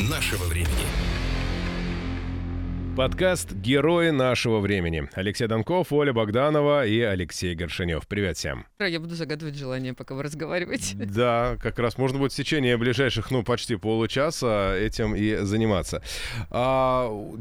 нашего времени. Подкаст «Герои нашего времени». Алексей Донков, Оля Богданова и Алексей Горшинев. Привет всем. Я буду загадывать желание, пока вы разговариваете. Да, как раз можно будет в течение ближайших, ну, почти получаса этим и заниматься. 10 а,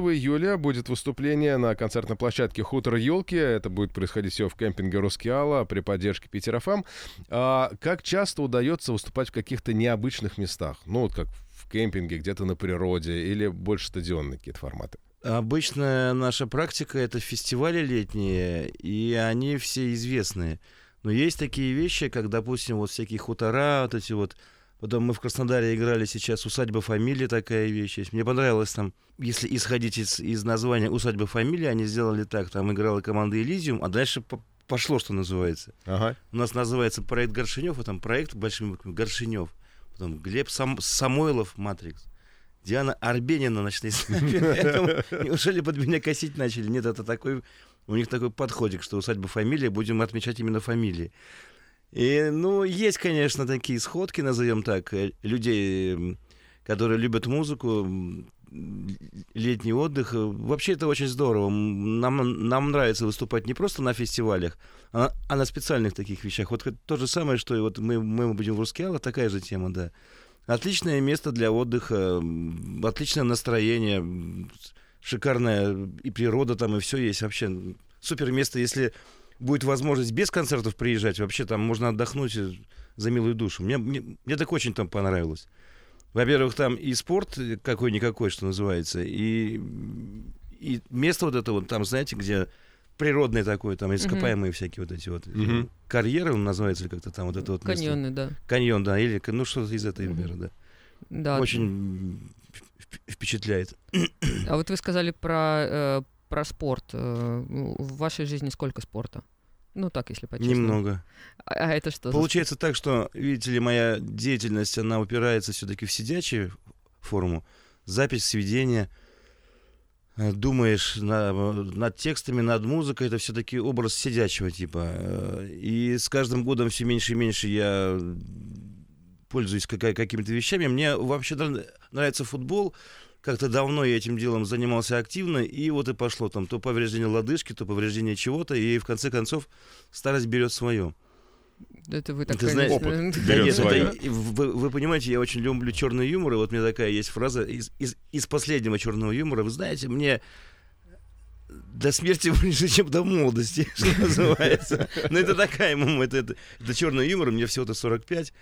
июля будет выступление на концертной площадке «Хутор елки». Это будет происходить все в кемпинге «Рускеала» при поддержке Питер ФМ. А как часто удается выступать в каких-то необычных местах? Ну, вот как кемпинге, где-то на природе или больше стадионные какие-то форматы? Обычная наша практика — это фестивали летние, и они все известные. Но есть такие вещи, как, допустим, вот всякие хутора, вот эти вот... Потом мы в Краснодаре играли сейчас «Усадьба фамилии», такая вещь есть. Мне понравилось там, если исходить из, из названия «Усадьба фамилии», они сделали так, там играла команда «Элизиум», а дальше пошло, что называется. Ага. У нас называется проект Горшинев, а там проект большими буквами Горшинев потом Глеб Сам, Самойлов, Матрикс. Диана Арбенина, ночные снайперы. Неужели под меня косить начали? Нет, это такой... У них такой подходик, что усадьба фамилия, будем отмечать именно фамилии. И, ну, есть, конечно, такие сходки, назовем так, э, людей, которые любят музыку, летний отдых. Вообще это очень здорово. Нам, нам нравится выступать не просто на фестивалях, а, а на специальных таких вещах. Вот то же самое, что и вот мы, мы будем в Рускеала, такая же тема, да. Отличное место для отдыха, отличное настроение, шикарная и природа там, и все есть. Вообще супер место, если будет возможность без концертов приезжать, вообще там можно отдохнуть за милую душу. Мне, мне, мне так очень там понравилось. Во-первых, там и спорт какой-никакой, что называется, и, и место вот это вот там, знаете, где природное такое, там ископаемые mm-hmm. всякие вот эти вот mm-hmm. карьеры, он называется как-то там вот это вот Каньоны, да. Каньон, да, или ну что-то из этой mm-hmm. да. Да. Очень впечатляет. А вот вы сказали про, э, про спорт. Э, в вашей жизни сколько спорта? Ну, так, если по-честному. Немного. А, а это что? Получается так, что, видите ли, моя деятельность, она упирается все-таки в сидячую форму. Запись, сведение. Э, думаешь на, над текстами, над музыкой, это все-таки образ сидячего типа. Э, и с каждым годом все меньше и меньше я пользуюсь какими-то вещами. Мне вообще нравится футбол, как-то давно я этим делом занимался активно, и вот и пошло там то повреждение лодыжки, то повреждение чего-то, и в конце концов старость берет свое. Это вы так Ты знаете, опыт да нет, это, вы, вы понимаете, я очень люблю черный юмор, и вот у меня такая есть фраза из, из, из последнего черного юмора. Вы знаете, мне до смерти ближе, чем до молодости, что называется. Но это такая, мама, это, это, это черный юмор, мне всего-то 45.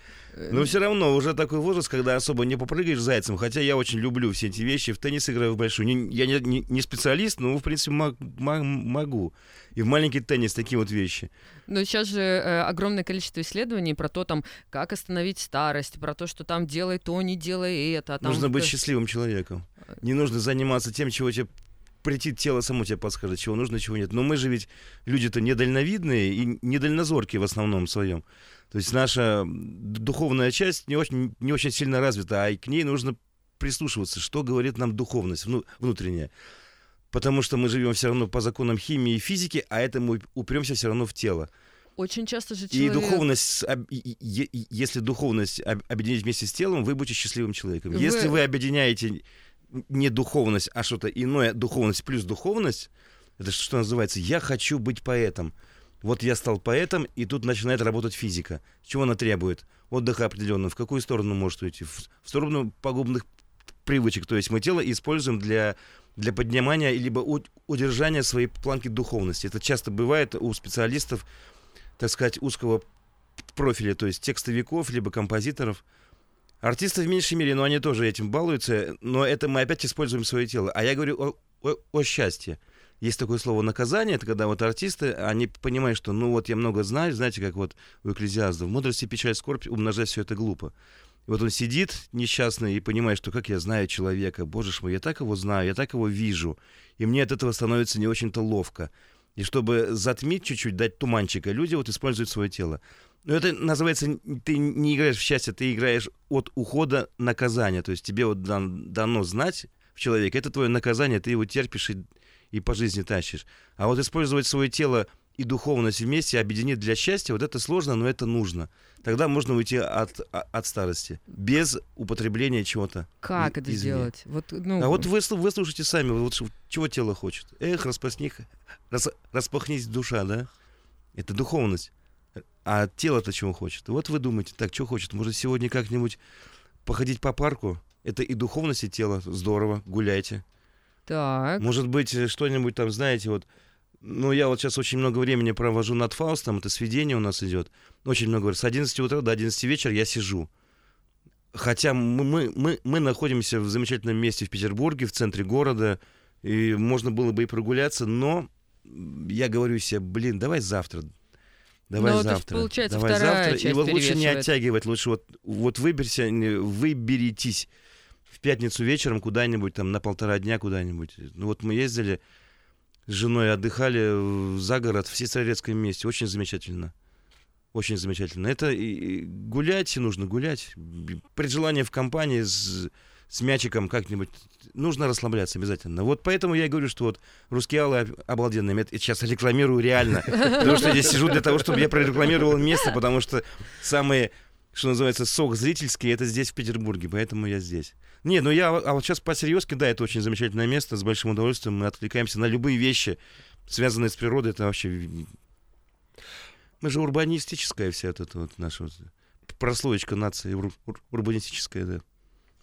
Но все равно уже такой возраст, когда особо не попрыгаешь зайцем, хотя я очень люблю все эти вещи, в теннис играю в большую. Не, я не, не, не специалист, но, в принципе, мог, мог, могу. И в маленький теннис такие вот вещи. Но сейчас же э, огромное количество исследований про то, там, как остановить старость, про то, что там делай то, не делай это. А там нужно быть счастливым человеком. Не нужно заниматься тем, чего тебе прийти тело само тебе подскажет, чего нужно, чего нет. Но мы же ведь люди-то недальновидные и недальнозоркие в основном своем. То есть наша духовная часть не очень, не очень сильно развита, а к ней нужно прислушиваться, что говорит нам духовность внутренняя. Потому что мы живем все равно по законам химии и физики, а это мы упремся все равно в тело. Очень часто же человек... И духовность, если духовность объединить вместе с телом, вы будете счастливым человеком. Вы... Если вы объединяете не духовность, а что-то иное, духовность плюс духовность, это что называется, я хочу быть поэтом. Вот я стал поэтом, и тут начинает работать физика. Чего она требует? Отдыха определенного. В какую сторону может уйти? В, сторону пагубных привычек. То есть мы тело используем для, для поднимания либо удержания своей планки духовности. Это часто бывает у специалистов, так сказать, узкого профиля, то есть текстовиков, либо композиторов – Артисты в меньшей мере, но они тоже этим балуются, но это мы опять используем свое тело. А я говорю о, о, о счастье. Есть такое слово наказание, это когда вот артисты, они понимают, что ну вот я много знаю, знаете, как вот у экклезиастов, в мудрости, печаль, скорбь, умножать все это глупо. И вот он сидит несчастный и понимает, что как я знаю человека, боже мой, я так его знаю, я так его вижу, и мне от этого становится не очень-то ловко. И чтобы затмить чуть-чуть, дать туманчика, люди вот используют свое тело. Но это называется, ты не играешь в счастье, ты играешь от ухода наказания. То есть тебе вот дан, дано знать в человеке, это твое наказание, ты его терпишь и, и по жизни тащишь. А вот использовать свое тело и духовность вместе объединить для счастья, вот это сложно, но это нужно. Тогда можно уйти от, а, от старости, без употребления чего-то. Как это извне. сделать? Вот, ну, А вот вы, вы слушайте сами, вот чего тело хочет. Эх, распахних, рас- распахнись душа, да? Это духовность. А тело-то чего хочет? Вот вы думаете, так, что хочет? Может, сегодня как-нибудь походить по парку? Это и духовность, и тело. Здорово, гуляйте. Так. Может быть, э, что-нибудь там, знаете, вот... Ну, я вот сейчас очень много времени провожу над Фаустом, это сведение у нас идет. Очень много, с 11 утра до 11 вечера я сижу. Хотя мы, мы, мы, мы находимся в замечательном месте в Петербурге, в центре города, и можно было бы и прогуляться, но я говорю себе, блин, давай завтра. Давай Ну, то есть, завтра. получается, давай вторая завтра. И часть вот лучше не оттягивать, лучше вот, вот выберся, не- выберитесь в пятницу вечером куда-нибудь, там, на полтора дня куда-нибудь. Ну вот мы ездили с женой, отдыхали за город, в Сестрорецком месте. Очень замечательно. Очень замечательно. Это и, и гулять нужно, гулять. При желании в компании с, с мячиком как-нибудь. Нужно расслабляться обязательно. Вот поэтому я и говорю, что вот русские аллы об- обалденные. Я сейчас рекламирую реально. Потому что я сижу для того, чтобы я прорекламировал место, потому что самые, что называется, сок зрительский, это здесь, в Петербурге. Поэтому я здесь. Не, ну я, а вот сейчас по-серьезки, да, это очень замечательное место, с большим удовольствием мы откликаемся на любые вещи, связанные с природой, это вообще... Мы же урбанистическая вся эта вот наша вот прослоечка нации, ур- ур- урбанистическая, да.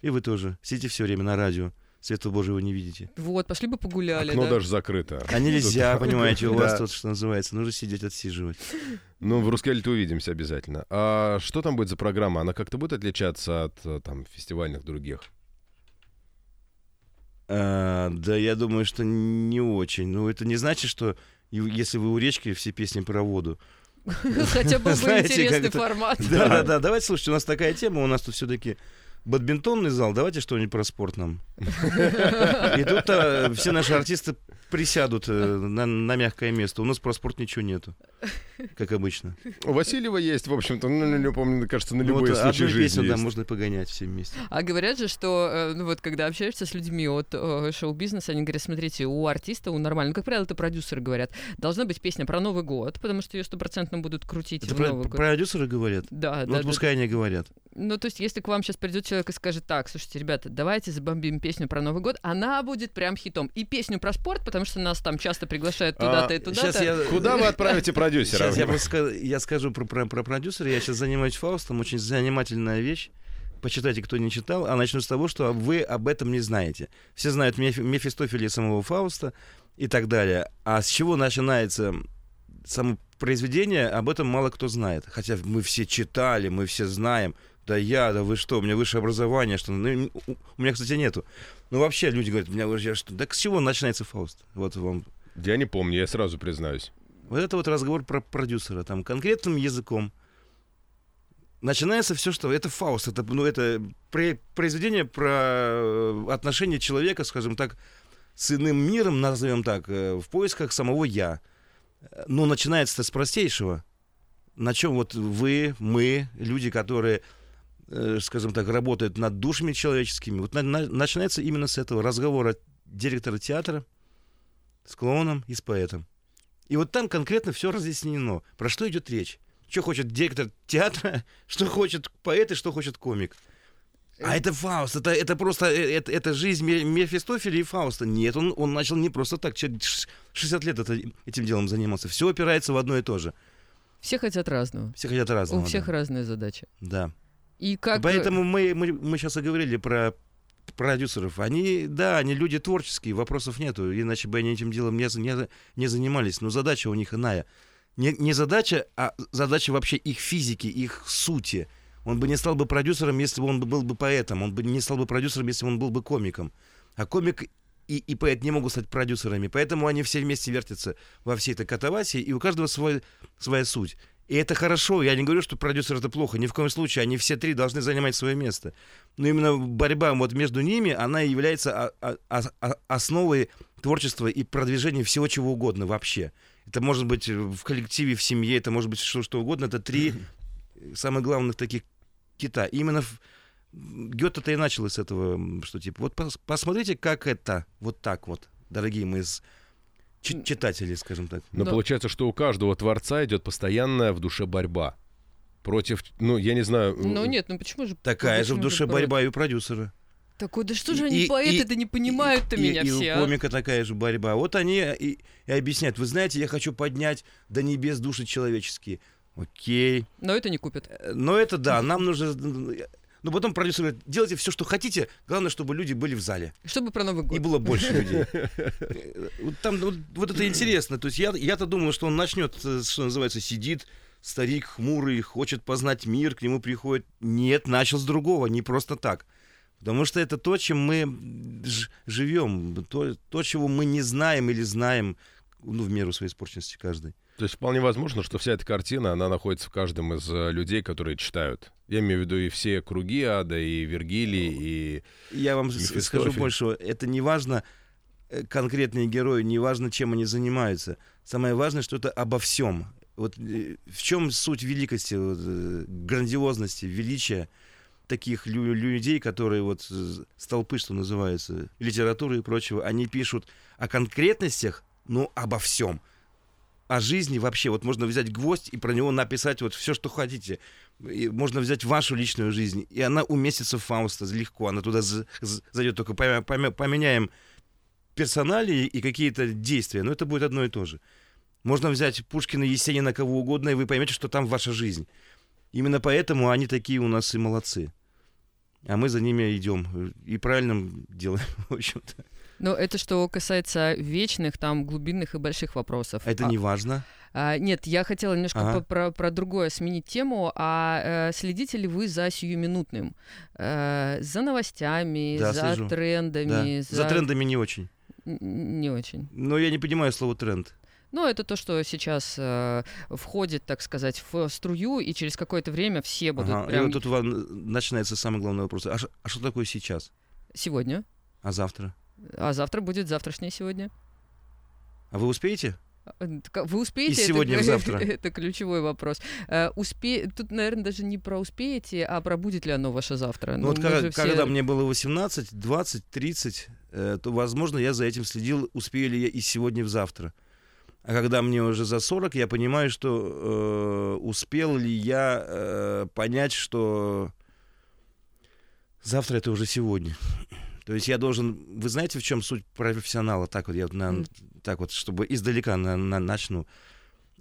И вы тоже сидите все время на радио, света Божьего не видите. Вот, пошли бы погуляли, Окно да? даже закрыто. А нельзя, Тут- понимаете, у вас Да. тут, что называется, нужно сидеть, отсиживать. Ну, в Рускеле-то увидимся обязательно. А что там будет за программа? Она как-то будет отличаться от э, там фестивальных других? А, да, я думаю, что не очень. Ну, это не значит, что если вы у речки, все песни про воду. Хотя бы был Знаете, интересный формат. Да, да, да. Давайте, слушайте, у нас такая тема, у нас тут все-таки бадминтонный зал. Давайте что-нибудь про спорт нам. И тут а, все наши артисты присядут э, на, на мягкое место. У нас про спорт ничего нету, как обычно. У Васильева есть, в общем-то, ну, ну, помню, мне кажется, на Ну, любые вот случаи жизни песню есть. можно погонять все вместе. А говорят же, что, э, ну вот, когда общаешься с людьми от э, шоу-бизнеса, они говорят, смотрите, у артиста, у нормального, ну, как правило, это продюсеры говорят, должна быть песня про Новый год, потому что ее стопроцентно будут крутить Это в про- Новый год. продюсеры говорят? Да, Ну, да, вот да. пускай они говорят. Ну, то есть, если к вам сейчас придет человек и скажет, так, слушайте, ребята, давайте забомбим песню про Новый год, она будет прям хитом. И песню про спорт, потому что нас там часто приглашают туда-то и туда-то. А, Сейчас я... Куда вы отправите продюсера? Сейчас я, просто я скажу про, про, про продюсера. Я сейчас занимаюсь Фаустом. Очень занимательная вещь. Почитайте, кто не читал. А начну с того, что вы об этом не знаете. Все знают Меф- Мефистофеля и самого Фауста и так далее. А с чего начинается само произведение, об этом мало кто знает. Хотя мы все читали, мы все знаем. Да я, да вы что, у меня высшее образование, что... Ну, у меня, кстати, нету. Ну, вообще люди говорят, меня я что... Да с чего начинается Фауст? Вот вам Я не помню, я сразу признаюсь. вот это вот разговор про продюсера, там, конкретным языком. Начинается все, что... Это Фауст, это, ну, это произведение про э, отношение человека, скажем так, с иным миром, назовем так, э, в поисках самого «я». Но начинается с простейшего. На чем вот вы, мы, люди, которые, скажем так, работают над душами человеческими, вот на- на- начинается именно с этого разговора директора театра с клоуном и с поэтом. И вот там конкретно все разъяснено. Про что идет речь? Что хочет директор театра, что хочет поэт и что хочет комик. А это Фауст, это, это просто, э, это, это жизнь Ме- Мефистофеля и Фауста. Нет, он, он начал не просто так, человек ш- 60 лет это, этим делом занимался. Все опирается в одно и то же. Все хотят разного. Все хотят разного. У всех да. разная задача. Да. И как... э, Поэтому мы, мы, мы сейчас и говорили про продюсеров. Они, да, они люди творческие, вопросов нету, иначе бы они этим делом не, не, не занимались. Но задача у них иная. Не, не задача, а задача вообще их физики, их сути. Он бы не стал бы продюсером, если бы он был бы поэтом. Он бы не стал бы продюсером, если бы он был бы комиком. А комик и, и поэт не могут стать продюсерами. Поэтому они все вместе вертятся во всей этой катавасии, и у каждого свой, своя суть. И это хорошо. Я не говорю, что продюсер это плохо. Ни в коем случае. Они все три должны занимать свое место. Но именно борьба вот между ними, она является основой творчества и продвижения всего чего угодно вообще. Это может быть в коллективе, в семье, это может быть что, что угодно. Это три самых главных таких кита. И именно в- Гёте-то и начал с этого, что типа, вот пос- посмотрите, как это, вот так вот, дорогие мои с- читателей, скажем так. Но Но- получается, что у каждого творца идет постоянная в душе борьба. Против, ну, я не знаю... Ну нет, ну почему же... Такая же в почему душе борьба и у продюсера. Такой, да что же И- они и- поэты-то не понимают-то и, меня и все, у а? комика такая же борьба. Вот они и, и объясняют, вы знаете, я хочу поднять до небес души человеческие. Окей. Но это не купят. Э, Но это да, нам нужно... Ну, потом продюсер говорит, делайте все, что хотите, главное, чтобы люди были в зале. Чтобы про Новый год. И было больше людей. Вот там вот, вот это интересно. То есть я, я-то думал, что он начнет, э, что называется, сидит, старик хмурый, хочет познать мир, к нему приходит. Нет, начал с другого, не просто так. Потому что это то, чем мы живем, то, то, чего мы не знаем или знаем, ну, в меру своей испорченности каждый. То есть вполне возможно, что вся эта картина, она находится в каждом из э, людей, которые читают. Я имею в виду и все круги ада, и Вергилий, и... Я вам скажу больше, это не важно, э, конкретные герои, не важно, чем они занимаются. Самое важное, что это обо всем. Вот э, в чем суть великости, вот, грандиозности, величия таких лю- людей, которые вот столпы, что называется, литературы и прочего, они пишут о конкретностях, но обо всем. О жизни вообще. Вот можно взять гвоздь и про него написать вот все, что хотите. И можно взять вашу личную жизнь, и она уместится в Фауста легко. Она туда за- за- зайдет, только помя- помя- поменяем персоналии и какие-то действия, но это будет одно и то же. Можно взять Пушкина, Есенина, кого угодно, и вы поймете, что там ваша жизнь. Именно поэтому они такие у нас и молодцы. А мы за ними идем. И правильно делаем, в общем-то. Но это что касается вечных, там, глубинных и больших вопросов. Это А- не важно. а, нет, я хотела немножко Ага. про, про другое сменить тему. А э, следите ли вы за сиюминутным? Э, за новостями, Да, за слежу. трендами? Да. За трендами не очень. Не очень. Но я не понимаю слово тренд. Ну, это то, что сейчас э, входит, так сказать, в струю, и через какое-то время все будут Ага. И прям вот тут начинается самый главный вопрос. А, а что такое сейчас? сегодня. А завтра? А завтра будет завтрашнее сегодня. А вы успеете? А, так Вы успеете? И сегодня, это, завтра. Это ключевой вопрос. Э, успе... Тут, наверное, даже не про успеете, а про будет ли оно ваше завтра. Ну, вот мы когда, все- когда мне было 18, 20, 30, э, то, возможно, я за этим следил, успею ли я и сегодня, и завтра. А когда мне уже за 40, я понимаю, что э, успел ли я э, понять, что завтра это уже сегодня. То есть я должен... Вы знаете, в чем суть профессионала? Так вот, я вот на- Мгм. так вот, чтобы издалека на- на- начну.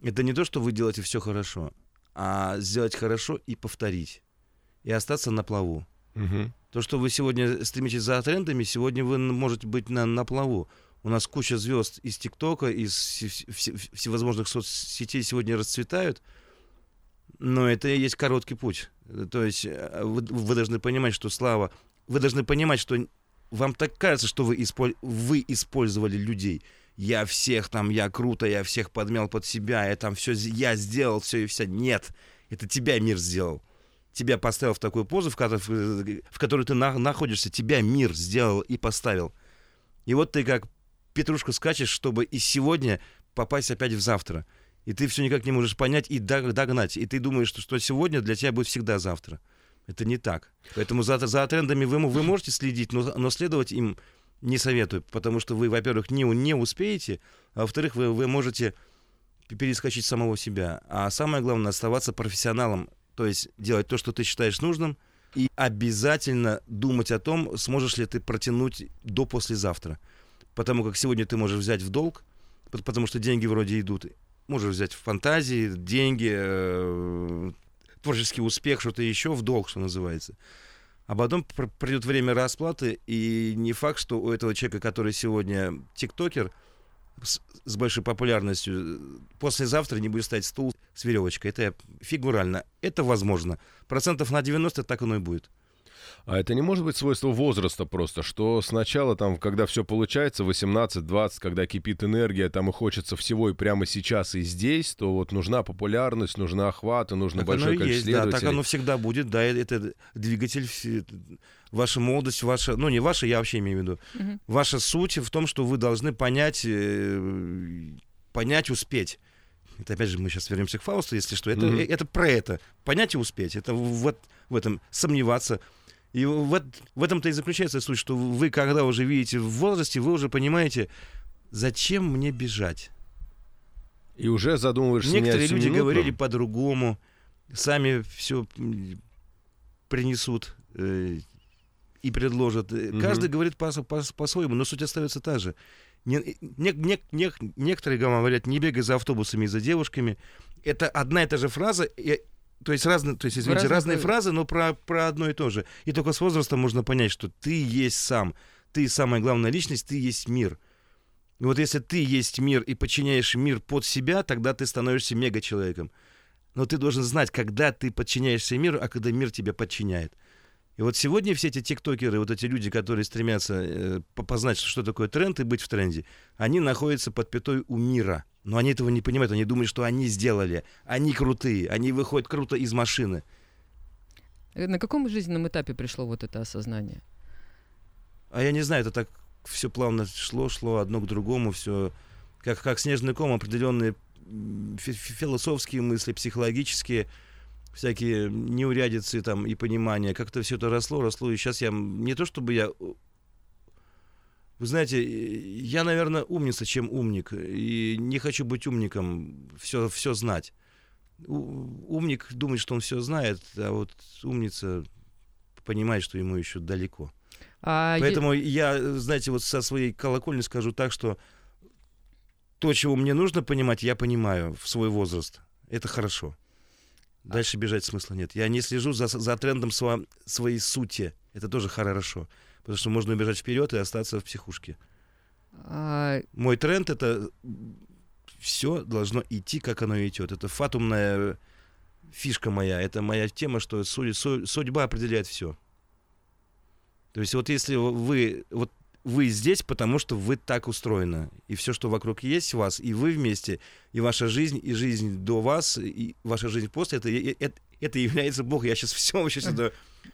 Это не то, что вы делаете все хорошо, а сделать хорошо и повторить. И остаться на плаву. Мгм. То, что вы сегодня стремитесь за трендами, сегодня вы можете быть на, на плаву. У нас куча звезд из ТикТока, из вс- вс- вс- всевозможных соцсетей сегодня расцветают, но это и есть короткий путь. То есть э, вы, вы должны понимать, что слава... Вы должны понимать, что вам так кажется, что вы, исполь- вы использовали людей. Я всех там, я круто, я всех подмял под себя, я там все, я сделал все и вся. Нет, это тебя мир сделал тебя поставил в такую позу, в которой, в которой ты на- находишься, тебя мир сделал и поставил. И вот ты как петрушка скачешь, чтобы и сегодня попасть опять в завтра. И ты все никак не можешь понять и дог- догнать. И ты думаешь, что сегодня для тебя будет всегда завтра. Это не так. Поэтому за, за трендами вы, вы можете следить, но, но следовать им не советую, потому что вы, во-первых, не, не успеете, а во-вторых, вы, вы можете перескочить самого себя. А самое главное, оставаться профессионалом, то есть делать то, что ты считаешь нужным, и обязательно думать о том, сможешь ли ты протянуть до послезавтра. Потому как сегодня ты можешь взять в долг, пот- потому что деньги вроде идут. Можешь взять в фантазии, деньги, э, творческий успех, что-то еще в долг, что называется. А потом пр- придет время расплаты, и не факт, что у этого человека, который сегодня тиктокер, с, с большой популярностью, послезавтра не будет стоять стул с веревочкой. Это фигурально. Это возможно. Процентов на 90 так оно и будет. А это не может быть свойство возраста просто, что сначала там, когда все получается, 18-20, когда кипит энергия, там и хочется всего и прямо сейчас и здесь, то вот нужна популярность, нужна охват, и нужно Так большое количество есть, да, так следователей. оно всегда будет, да, э- это двигатель, вс- ваша молодость, ваша, ну не ваша, я вообще имею в виду, Мгм. ваша суть в том, что вы должны понять, э, понять, успеть. Это опять же мы сейчас вернемся к Фаусту, если что. Это, э, это про это. Понять и успеть. Это вот в этом сомневаться. И в, в этом-то и заключается суть, что вы, когда уже видите в возрасте, вы уже понимаете, зачем мне бежать? И уже задумываешься Некоторые люди говорили по-другому, сами все принесут э, и предложат. Мгм. Каждый говорит по- по- по-своему, но суть остается та же. Не- не- не- не- некоторые говорят, не бегай за автобусами и за девушками. Это одна и та же фраза, и- то есть разные, то есть, извините, разные говор- фразы, но про, про одно и то же. И только с возрастом можно понять, что ты есть сам, ты самая главная личность, ты есть мир. И вот если ты есть мир и подчиняешь мир под себя, тогда ты становишься мега-человеком. Но ты должен знать, когда ты подчиняешься миру, а когда мир тебя подчиняет. И вот сегодня все эти тиктокеры, вот эти люди, которые стремятся э, по- познать, что такое тренд и быть в тренде, они находятся под пятой у мира. Но они этого не понимают, они думают, что они сделали, они крутые, они выходят круто из машины. Э, На каком жизненном этапе пришло вот это осознание? А я не знаю, это так все плавно шло, шло одно к другому, все как, как снежный ком, определенные философские мысли, психологические, всякие неурядицы там и понимания. Как-то все это росло, росло, и сейчас я не то чтобы я... э, Вы знаете, э, я, наверное, умница, чем умник, и не хочу быть умником, все, все знать. У- умник думает, что он все знает, а вот умница понимает, что ему еще далеко. А е- Поэтому я, знаете, вот со своей колокольни скажу так, что то, чего мне нужно понимать, я понимаю в свой возраст. Это хорошо. Дальше бежать смысла нет. Я не слежу за, за трендом сва- своей сути. Это тоже хорошо. Потому что можно убежать вперед и остаться в психушке. а, Мой тренд это все должно идти, как оно идет. Это фатумная фишка моя. Это моя тема, что су- су- судьба определяет все. То есть вот если вы вот вы здесь, потому что вы так устроены. И все, что вокруг есть вас, и вы вместе, и ваша жизнь, и жизнь до вас, и ваша жизнь после, это, это, это является Бог. Я сейчас все вообще сюда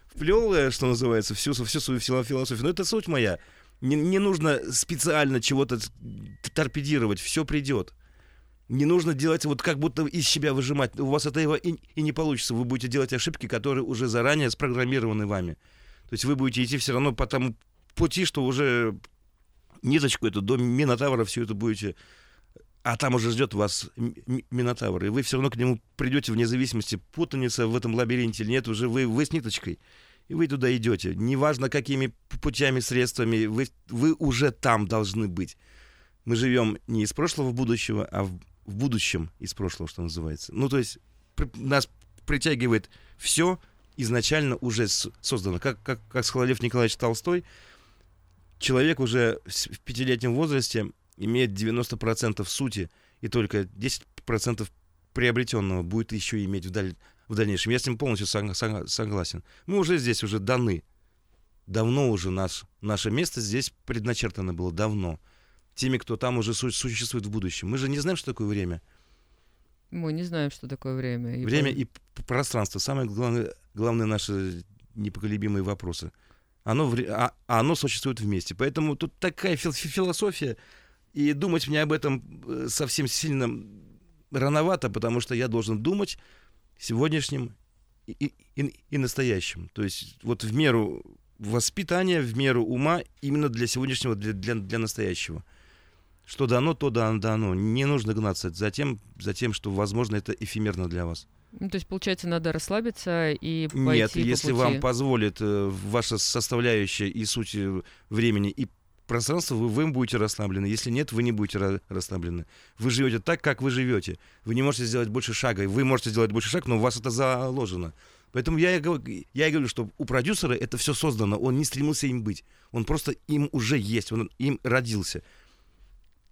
вплел, э, что называется, всю, всю свою фило- философию. Но это суть моя. Не, не нужно специально чего-то торпедировать, все придет. Не нужно делать вот как будто из себя выжимать. У вас этого и, и не получится. Вы будете делать ошибки, которые уже заранее спрограммированы вами. То есть вы будете идти все равно по тому пути, что уже ниточку эту до Минотавра все это будете... А там уже ждет вас Минотавр. И вы все равно к нему придете вне зависимости, путаница в этом лабиринте или нет, уже вы, вы с ниточкой. И вы туда идете. Неважно, какими путями, средствами, вы, вы уже там должны быть. Мы живем не из прошлого в будущего, а в, в будущем из прошлого, что называется. Ну, то есть при- нас притягивает все изначально уже с- создано. Как, как, как Лев Николаевич Толстой, человек уже в пятилетнем возрасте имеет 90% сути, и только 10% приобретенного будет еще иметь в, даль- в дальнейшем. Я с ним полностью сог- сог- согласен. Мы уже здесь уже даны. Давно уже наш, наше место здесь предначертано было, давно. Теми, кто там уже су- существует в будущем. Мы же не знаем, что такое время. мы не знаем, что такое время. и Время и пространство. Самые главные, главные наши непоколебимые вопросы. Оно, вре- а, а оно существует вместе. Поэтому тут такая фил- фи- философия. И думать мне об этом э, совсем сильно рановато, потому что я должен думать сегодняшним и, и- и- настоящим. То есть вот в меру воспитания, в меру ума, именно для сегодняшнего, для, для, для настоящего. Что дано, то да- дано. Не нужно гнаться за тем, за тем, что, возможно, это эфемерно для вас. Ну, то есть, получается, надо расслабиться и пойти Нет, по если пути. вам позволит э, ваша составляющая и суть э, времени и пространства, вы, вы будете расслаблены. Если нет, вы не будете ра- расслаблены. Вы живете так, как вы живете. Вы не можете сделать больше шага. Вы можете сделать больше шага, но у вас это заложено. Поэтому я, и говорю- я и говорю, что у продюсера это все создано. Он не стремился им быть. Он просто им уже есть. Он им родился.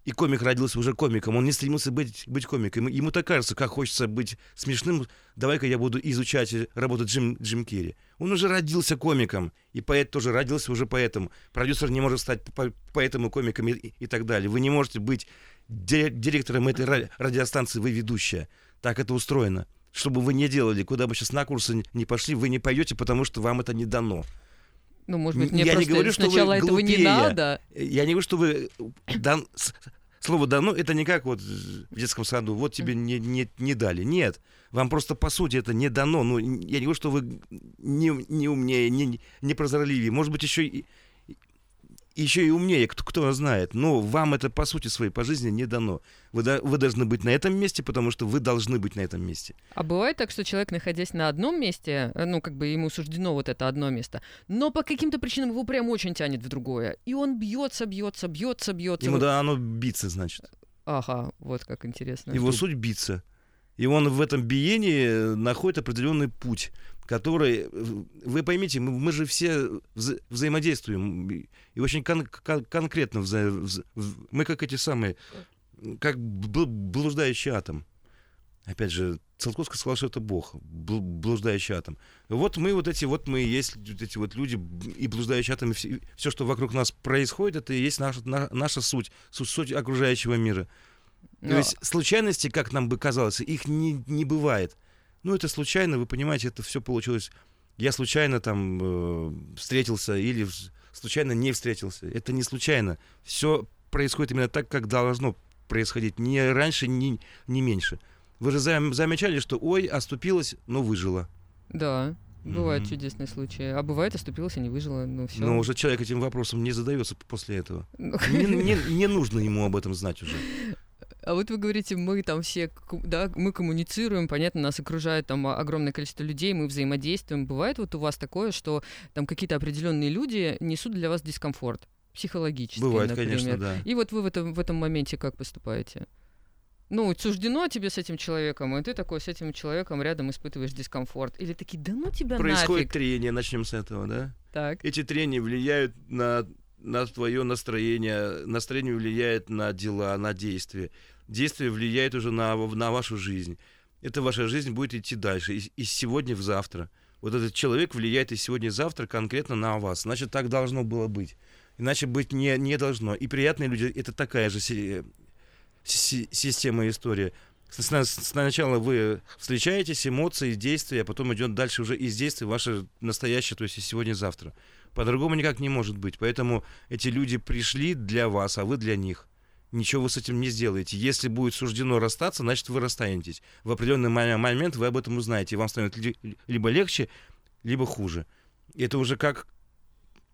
И комик родился уже комиком. Он не стремился быть, быть комиком. Ему так кажется, как хочется быть смешным. Давай-ка я буду изучать работу Джим, Джим Керри. Он уже родился комиком. И поэт тоже родился уже поэтом. Продюсер не может стать по- поэтом и комиком и, и- так далее. Вы не можете быть ди- директором этой ра- радиостанции, вы ведущая. Так это устроено. Что бы вы ни делали, куда бы сейчас на курсы не пошли, вы не пойдете, потому что вам это не дано. Ну, может быть, Я мне не просто говорю, что вы сначала этого не глупее. надо. Я не говорю, что вы дан, слово дано, это не как вот в детском саду, вот тебе не, не, не дали. Нет, вам просто по сути это не дано. Ну, я не говорю, что вы не, не умнее, не, не прозорливее. Может быть, еще и, еще и умнее, кто, кто знает. Но вам это, по сути своей, по жизни не дано. Вы, вы должны быть на этом месте, потому что вы должны быть на этом месте. А бывает так, что человек, находясь на одном месте, э, ну, как бы ему суждено вот это одно место, но по каким-то причинам его прям очень тянет в другое. И он бьется, бьется, бьется, бьется. Ему да, оно биться, значит. Ага, вот как интересно. Его суть биться. И он в этом биении находит определенный путь который, вы поймите, мы, мы же все вза взаимодействуем и очень кон кон конкретно вза вза мы как эти самые, как блуждающий атом. Опять же, Циолковский сказал, что это Бог, бл блуждающий атом. Вот мы вот эти вот мы и есть вот эти вот люди и блуждающие атомы, все, все что вокруг нас происходит, это и есть наша, на, наша суть, суть, суть окружающего мира. Но... То есть случайности, как нам бы казалось, их не, не бывает. Ну, это случайно, вы понимаете, это все получилось. Я случайно там э, встретился или случайно не встретился. Это не случайно. Все происходит именно так, как должно происходить. Ни раньше, ни, ни меньше. Вы же зам, замечали, что ой, оступилась, но выжила. Да. Бывают mm-hmm. чудесные случаи. А бывает, оступилась и не выжила. Ну, все. Но уже человек этим вопросом не задается после этого. Ну, не, не, не нужно ему об этом знать уже. А вот вы говорите, мы там все, да, мы коммуницируем, понятно, нас окружает там огромное количество людей, мы взаимодействуем. Бывает вот у вас такое, что там какие-то определенные люди несут для вас дискомфорт? психологически, Бывает, например. конечно, да. И вот вы в этом, в этом моменте как поступаете? Ну, суждено тебе с этим человеком, и ты такой с этим человеком рядом испытываешь дискомфорт. Или такие, да ну тебя Происходит нафиг. трение, начнем с этого, да? Так. Эти трения влияют на, на твое настроение, настроение влияет на дела, на действия действие влияет уже на, на вашу жизнь. Эта ваша жизнь будет идти дальше, из, из сегодня в завтра. Вот этот человек влияет из сегодня в завтра конкретно на вас. Значит, так должно было быть. Иначе быть не, не должно. И приятные люди — это такая же си, си, система истории. Сначала вы встречаетесь, эмоции, действия, а потом идет дальше уже из действий ваше настоящее, то есть сегодня-завтра. По-другому никак не может быть. Поэтому эти люди пришли для вас, а вы для них ничего вы с этим не сделаете. Если будет суждено расстаться, значит, вы расстанетесь. В определенный момент вы об этом узнаете, и вам станет либо легче, либо хуже. Это уже как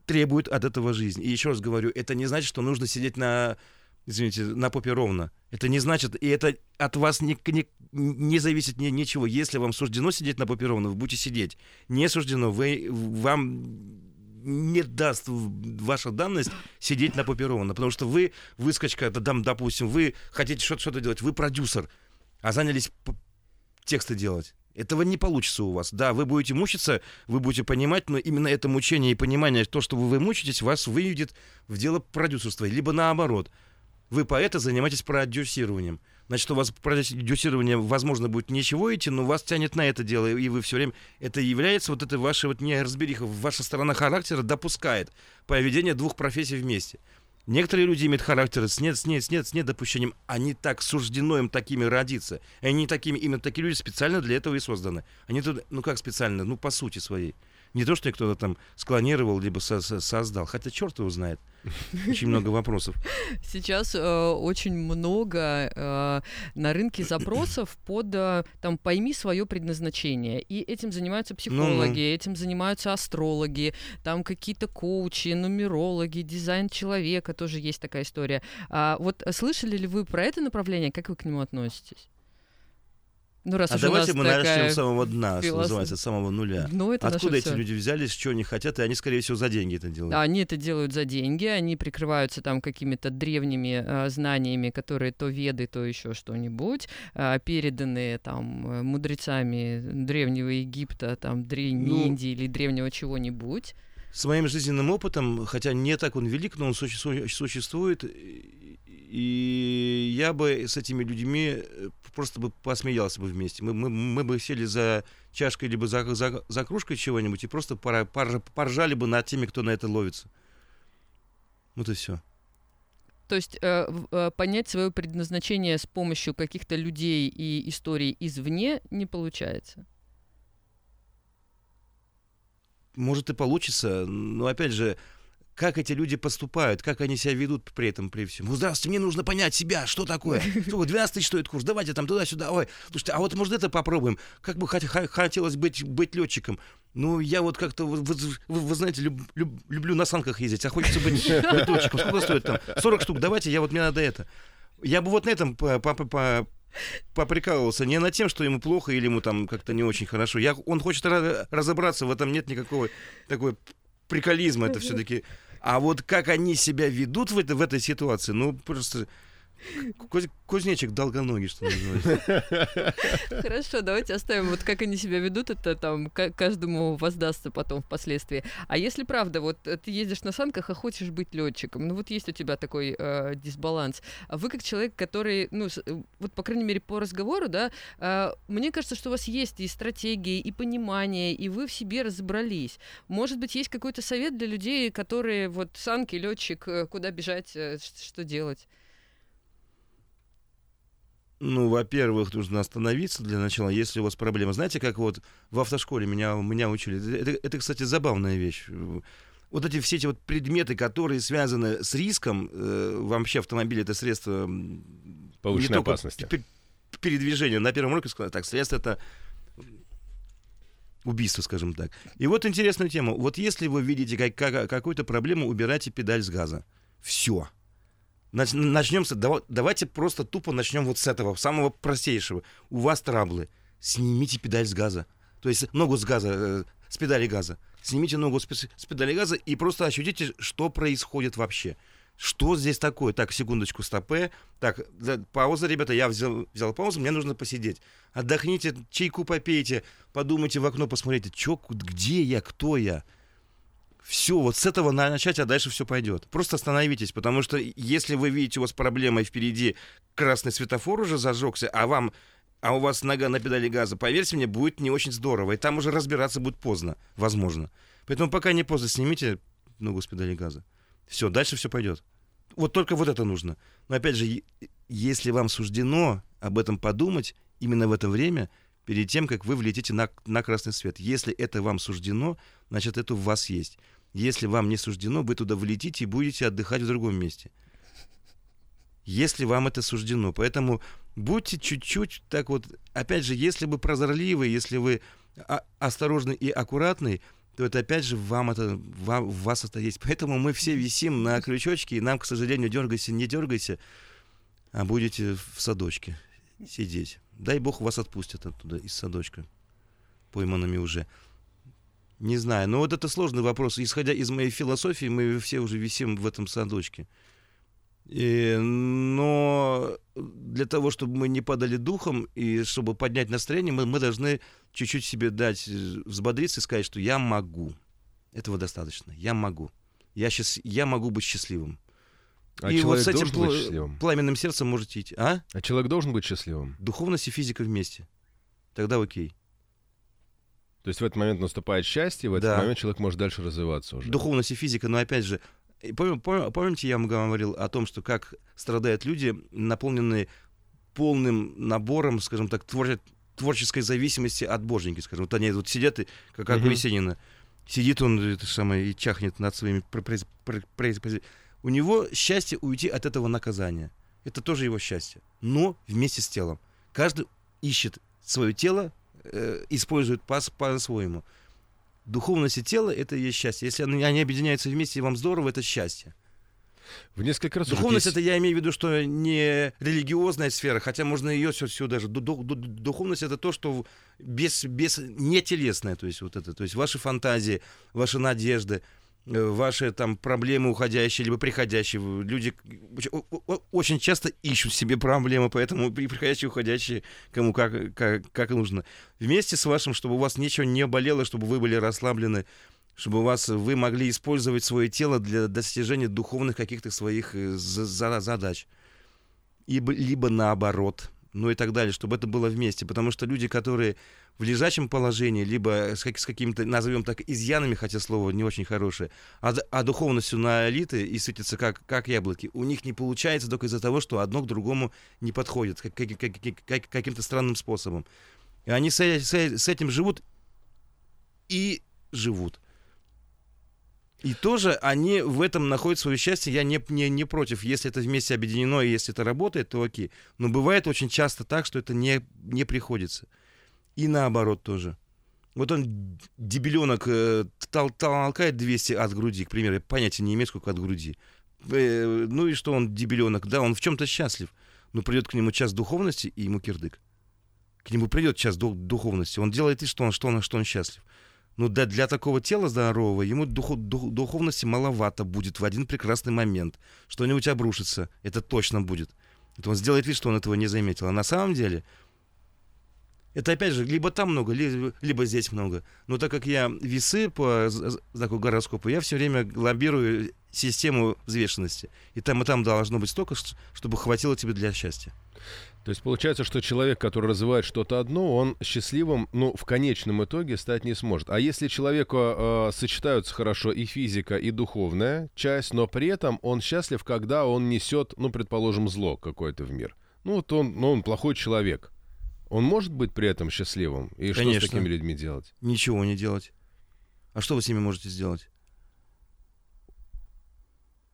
требует от этого жизнь. И еще раз говорю, это не значит, что нужно сидеть на, извините, на попе ровно. Это не значит, и это от вас не, не, не зависит ни, ничего. Если вам суждено сидеть на попе ровно, вы будете сидеть. Не суждено, вы, вам не даст ваша данность сидеть на попе ровно, потому что вы выскочка, допустим, вы хотите что-то что делать, вы продюсер, а занялись тексты делать. Этого не получится у вас. Да, вы будете мучиться, вы будете понимать, но именно это мучение и понимание, то, что вы мучитесь, вас выведет в дело продюсерства. Либо наоборот. Вы поэта занимаетесь продюсированием значит, у вас продюсирование, возможно, будет ничего идти, но вас тянет на это дело, и вы все время... Это является вот это ваша вот неразбериха, ваша сторона характера допускает поведение двух профессий вместе. Некоторые люди имеют характер с нет, с нет, с нет, с недопущением. Они так суждено им такими родиться. Они такими, именно такие люди специально для этого и созданы. Они тут, ну как специально, ну по сути своей. Не то, что кто-то там склонировал, либо со со создал. Хотя черт его знает. Очень много вопросов. Сейчас э, очень много э, на рынке запросов под э, там пойми свое предназначение. И этим занимаются психологи, ну, ну. этим занимаются астрологи, там какие-то коучи, нумерологи, дизайн человека тоже есть такая история. А, вот слышали ли вы про это направление? Как вы к нему относитесь? Ну, раз а давайте мы начнем с самого дна, философ... что называется, с самого нуля. Ну, это Откуда эти все. люди взялись, что они хотят, и они, скорее всего, за деньги это делают? Они это делают за деньги, они прикрываются там какими-то древними э, знаниями, которые то веды, то еще что-нибудь, э, переданные там э, мудрецами древнего Египта, там древней ну, Индии или древнего чего-нибудь. С моим жизненным опытом, хотя не так он велик, но он существует, и я бы с этими людьми э, просто бы посмеялся бы вместе. Мы, мы, мы бы сели за чашкой либо за, за, за кружкой чего-нибудь и просто пора, пор, поржали бы над теми, кто на это ловится. Вот и все. То есть э, э, понять свое предназначение с помощью каких-то людей и историй извне не получается. Может и получится, но опять же, как эти люди поступают, как они себя ведут при этом, при всем. Ну, здравствуйте, мне нужно понять себя, что такое. Что, 12 тысяч стоит курс, давайте там туда-сюда. Ой, слушайте, а вот может это попробуем. Как бы хотелось быть, быть летчиком. Ну, я вот как-то, вы, вы, вы знаете, люб, люб, люблю на санках ездить, а хочется быть летчиком. Сколько стоит там? 40 штук, давайте, я вот, мне надо это. Я бы вот на этом по, по, по, поприкалывался не над тем, что ему плохо или ему там как-то не очень хорошо. Я, он хочет разобраться, в этом нет никакого такой приколизма, это все-таки. А вот как они себя ведут в, это, в этой ситуации, ну, просто Кузнечик долгоногий, что называется. Хорошо, давайте оставим, вот как они себя ведут, это там каждому воздастся потом впоследствии. А если правда, вот э, ты ездишь на санках, а хочешь быть летчиком, ну вот есть у тебя такой э, дисбаланс. А вы как человек, который, ну, э, вот по крайней мере по разговору, да, э, мне кажется, что у вас есть и стратегии, и понимание, и вы в себе разобрались. Может быть, есть какой-то совет для людей, которые вот санки, летчик, э, куда бежать, что делать? Ну, во-первых, нужно остановиться для начала, если у вас проблема. Знаете, как вот в автошколе меня, меня учили? Это, это, кстати, забавная вещь. Вот эти все эти вот предметы, которые связаны с риском, э, вообще автомобиль это средство повышенной опасности. передвижения. На первом уроке сказали, так, средство это убийство, скажем так. И вот интересную тему. Вот если вы видите как, как, какую-то проблему, убирайте педаль с газа. Все. Начнем с... Давайте просто тупо начнем вот с этого, самого простейшего. У вас траблы. Снимите педаль с газа. То есть ногу с газа, э, с педали газа. Снимите ногу с, педали газа и просто ощутите, что происходит вообще. Что здесь такое? Так, секундочку, стопе. Так, пауза, ребята, я взял, взял паузу, мне нужно посидеть. Отдохните, чайку попейте, подумайте в окно, посмотрите, чё, где я, кто я. Все, вот с этого надо начать, а дальше все пойдет. Просто остановитесь, потому что если вы видите, у вас проблема и впереди красный светофор уже зажегся, а вам а у вас нога на педали газа, поверьте мне, будет не очень здорово. И там уже разбираться будет поздно, возможно. Поэтому пока не поздно, снимите ногу с педали газа. Все, дальше все пойдет. Вот только вот это нужно. Но опять же, если вам суждено об этом подумать именно в это время, перед тем, как вы влетите на, на красный свет. Если это вам суждено, значит, это у вас есть. Если вам не суждено, вы туда влетите и будете отдыхать в другом месте. Если вам это суждено. Поэтому будьте чуть-чуть так вот, опять же, если вы прозорливы, если вы осторожны и аккуратны, то это опять же вам это, вам, в вас это есть. Поэтому мы все висим на крючочке, и нам, к сожалению, дергайся, не дергайся, а будете в садочке сидеть. Дай бог вас отпустят оттуда, из садочка, пойманными уже. Не знаю, но вот это сложный вопрос. Исходя из моей философии, мы все уже висим в этом садочке. И, но для того, чтобы мы не падали духом и чтобы поднять настроение, мы, мы должны чуть-чуть себе дать э, взбодриться и сказать, что я могу. Этого достаточно. Я могу. Я, сейчас, я могу быть счастливым. А и вот с этим пл- пламенным сердцем можете идти. А? а человек должен быть счастливым? Духовность и физика вместе. Тогда окей. То есть в этот момент наступает счастье, в этот да. момент человек может дальше развиваться уже. Духовность и физика, но опять же, пом- пом- помните, я вам говорил о том, что как страдают люди, наполненные полным набором, скажем так, твор- творческой зависимости от боженьки, скажем. Вот они вот сидят, и, как от угу. Есенина. Сидит он это самое, и чахнет над своими произведениями. У него счастье уйти от этого наказания. Это тоже его счастье. Но вместе с телом. Каждый ищет свое тело, э, использует по- по-своему. Духовность и тело — это и есть счастье. Если они, они объединяются вместе, и вам здорово, это счастье. В несколько раз Духовность есть... это я имею в виду, что не религиозная сфера, хотя можно ее все, даже. Духовность это то, что без, без не телесное, то есть вот это, то есть ваши фантазии, ваши надежды, ваши там проблемы уходящие либо приходящие. Люди очень часто ищут себе проблемы, поэтому приходящие, уходящие, кому как, как, как нужно. Вместе с вашим, чтобы у вас ничего не болело, чтобы вы были расслаблены, чтобы у вас, вы могли использовать свое тело для достижения духовных каких-то своих э, задач. Либо, либо наоборот, ну и так далее, чтобы это было вместе. Потому что люди, которые в лежачем положении, либо с, как, с какими-то, назовем так, изъянами, хотя слово не очень хорошее, а, а духовностью налиты и светятся как, как яблоки, у них не получается только из-за того, что одно к другому не подходит как, как, как, как, каким-то странным способом. И они с, с, с этим живут и живут. И тоже они в этом находят свое счастье. Я не, не, не против. Если это вместе объединено и если это работает, то окей. Но бывает очень часто так, что это не, не приходится. И наоборот тоже. Вот он, дебеленок, э, тол толкает 200 от груди, к примеру, понятия не имею, сколько от груди. Э, ну и что он дебеленок? Да, он в чем-то счастлив. Но придет к нему час духовности, и ему кирдык. К нему придет час духовности. Он делает и что он, что он, что он счастлив. Но да, для такого тела здорового ему дух, дух, духовности маловато будет в один прекрасный момент. Что-нибудь обрушится. Это точно будет. Это он сделает вид, что он этого не заметил. А на самом деле это опять же либо там много, либо, либо здесь много. Но так как я весы по знаку гороскопа, я все время лоббирую систему взвешенности. И там и там должно быть столько, чтобы хватило тебе для счастья. То есть получается, что человек, который развивает что-то одно, он счастливым, ну, в конечном итоге стать не сможет. А если человеку э, сочетаются хорошо и физика, и духовная часть, но при этом он счастлив, когда он несет, ну, предположим, зло какое-то в мир. Ну, вот он, ну, он плохой человек. Он может быть при этом счастливым? И Конечно. что с такими людьми делать? Ничего не делать. А что вы с ними можете сделать?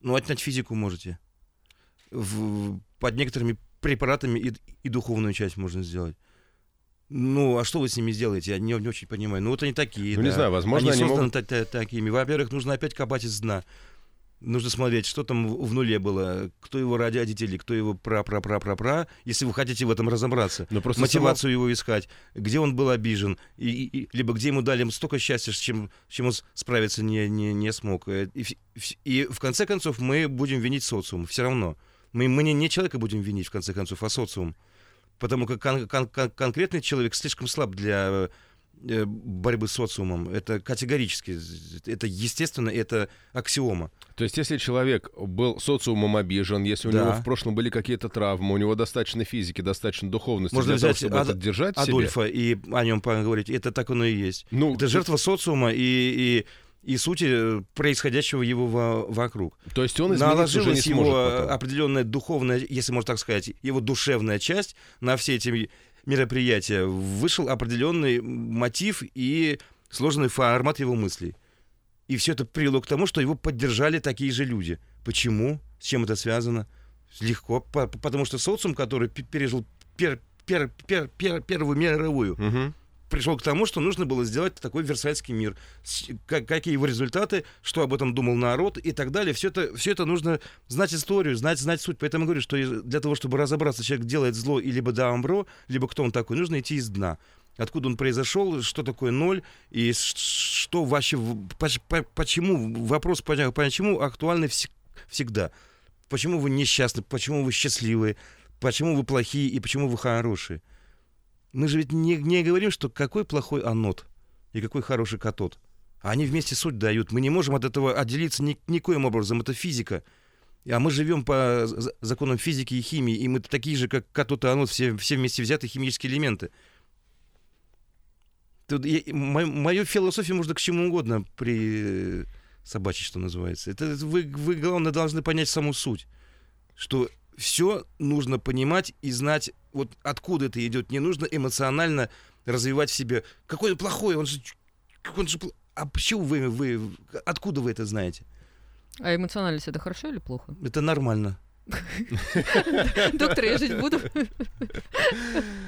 Ну, отнять физику можете. В, под некоторыми препаратами и, и духовную часть можно сделать. Ну, а что вы с ними сделаете? Я не, не очень понимаю. Ну, вот они такие. Ну, да. не знаю, возможно, они, они созданы могут... такими. Во-первых, нужно опять копать из дна. Нужно смотреть, что там в нуле было, кто его родители, кто его пра-пра-пра-пра-пра, если вы хотите в этом разобраться. Но просто Мотивацию само... его искать, где он был обижен, и, и, либо где ему дали столько счастья, с чем, с чем он справиться не, не, не смог. Э, и, и в конце концов мы будем винить социум, все равно. Мы, мы не, не человека будем винить, в конце концов, а социум. Потому как кон, кон, кон, конкретный человек слишком слаб для э, борьбы с социумом. Это категорически, это естественно, это аксиома. То есть, если человек был социумом обижен, если у да. него в прошлом были какие-то травмы, у него достаточно физики, достаточно духовности Можно для взять того, чтобы Ад... это держать Адольфа себе? и о нем поговорить. Это так оно и есть. Ну, это жертва социума и, и и сути э, происходящего его во, вокруг. То есть он Наложилась его потом. определенная духовная, если можно так сказать, его душевная часть на все эти мероприятия. Вышел определенный мотив и сложный формат его мыслей. И все это привело к тому, что его поддержали такие же люди. Почему? С чем это связано? Легко, потому что социум, который пережил пер, пер, пер, пер, Первую мировую, угу пришел к тому, что нужно было сделать такой Версальский мир. Как, какие его результаты, что об этом думал народ и так далее. Все это, все это нужно знать историю, знать, знать суть. Поэтому я говорю, что для того, чтобы разобраться, человек делает зло и либо Даамбро, либо кто он такой, нужно идти из дна. Откуда он произошел, что такое ноль, и что вообще, почему, вопрос, почему актуальный всегда. Почему вы несчастны, почему вы счастливые, почему вы плохие и почему вы хорошие. Мы же ведь не, не говорим, что какой плохой анод и какой хороший катод. Они вместе суть дают. Мы не можем от этого отделиться ни, никоим образом. Это физика. А мы живем по законам физики и химии, и мы такие же, как катод и анод, все, все вместе взяты химические элементы. Тут я, мою, мою философию можно к чему угодно при собачьей, что называется. Это вы, вы, главное, должны понять саму суть. Что все нужно понимать и знать, вот откуда это идет. Не нужно эмоционально развивать в себе. Какой он плохой, он же... Он же а почему вы, вы... Откуда вы это знаете? А эмоциональность это хорошо или плохо? Это нормально. Доктор, я жить буду.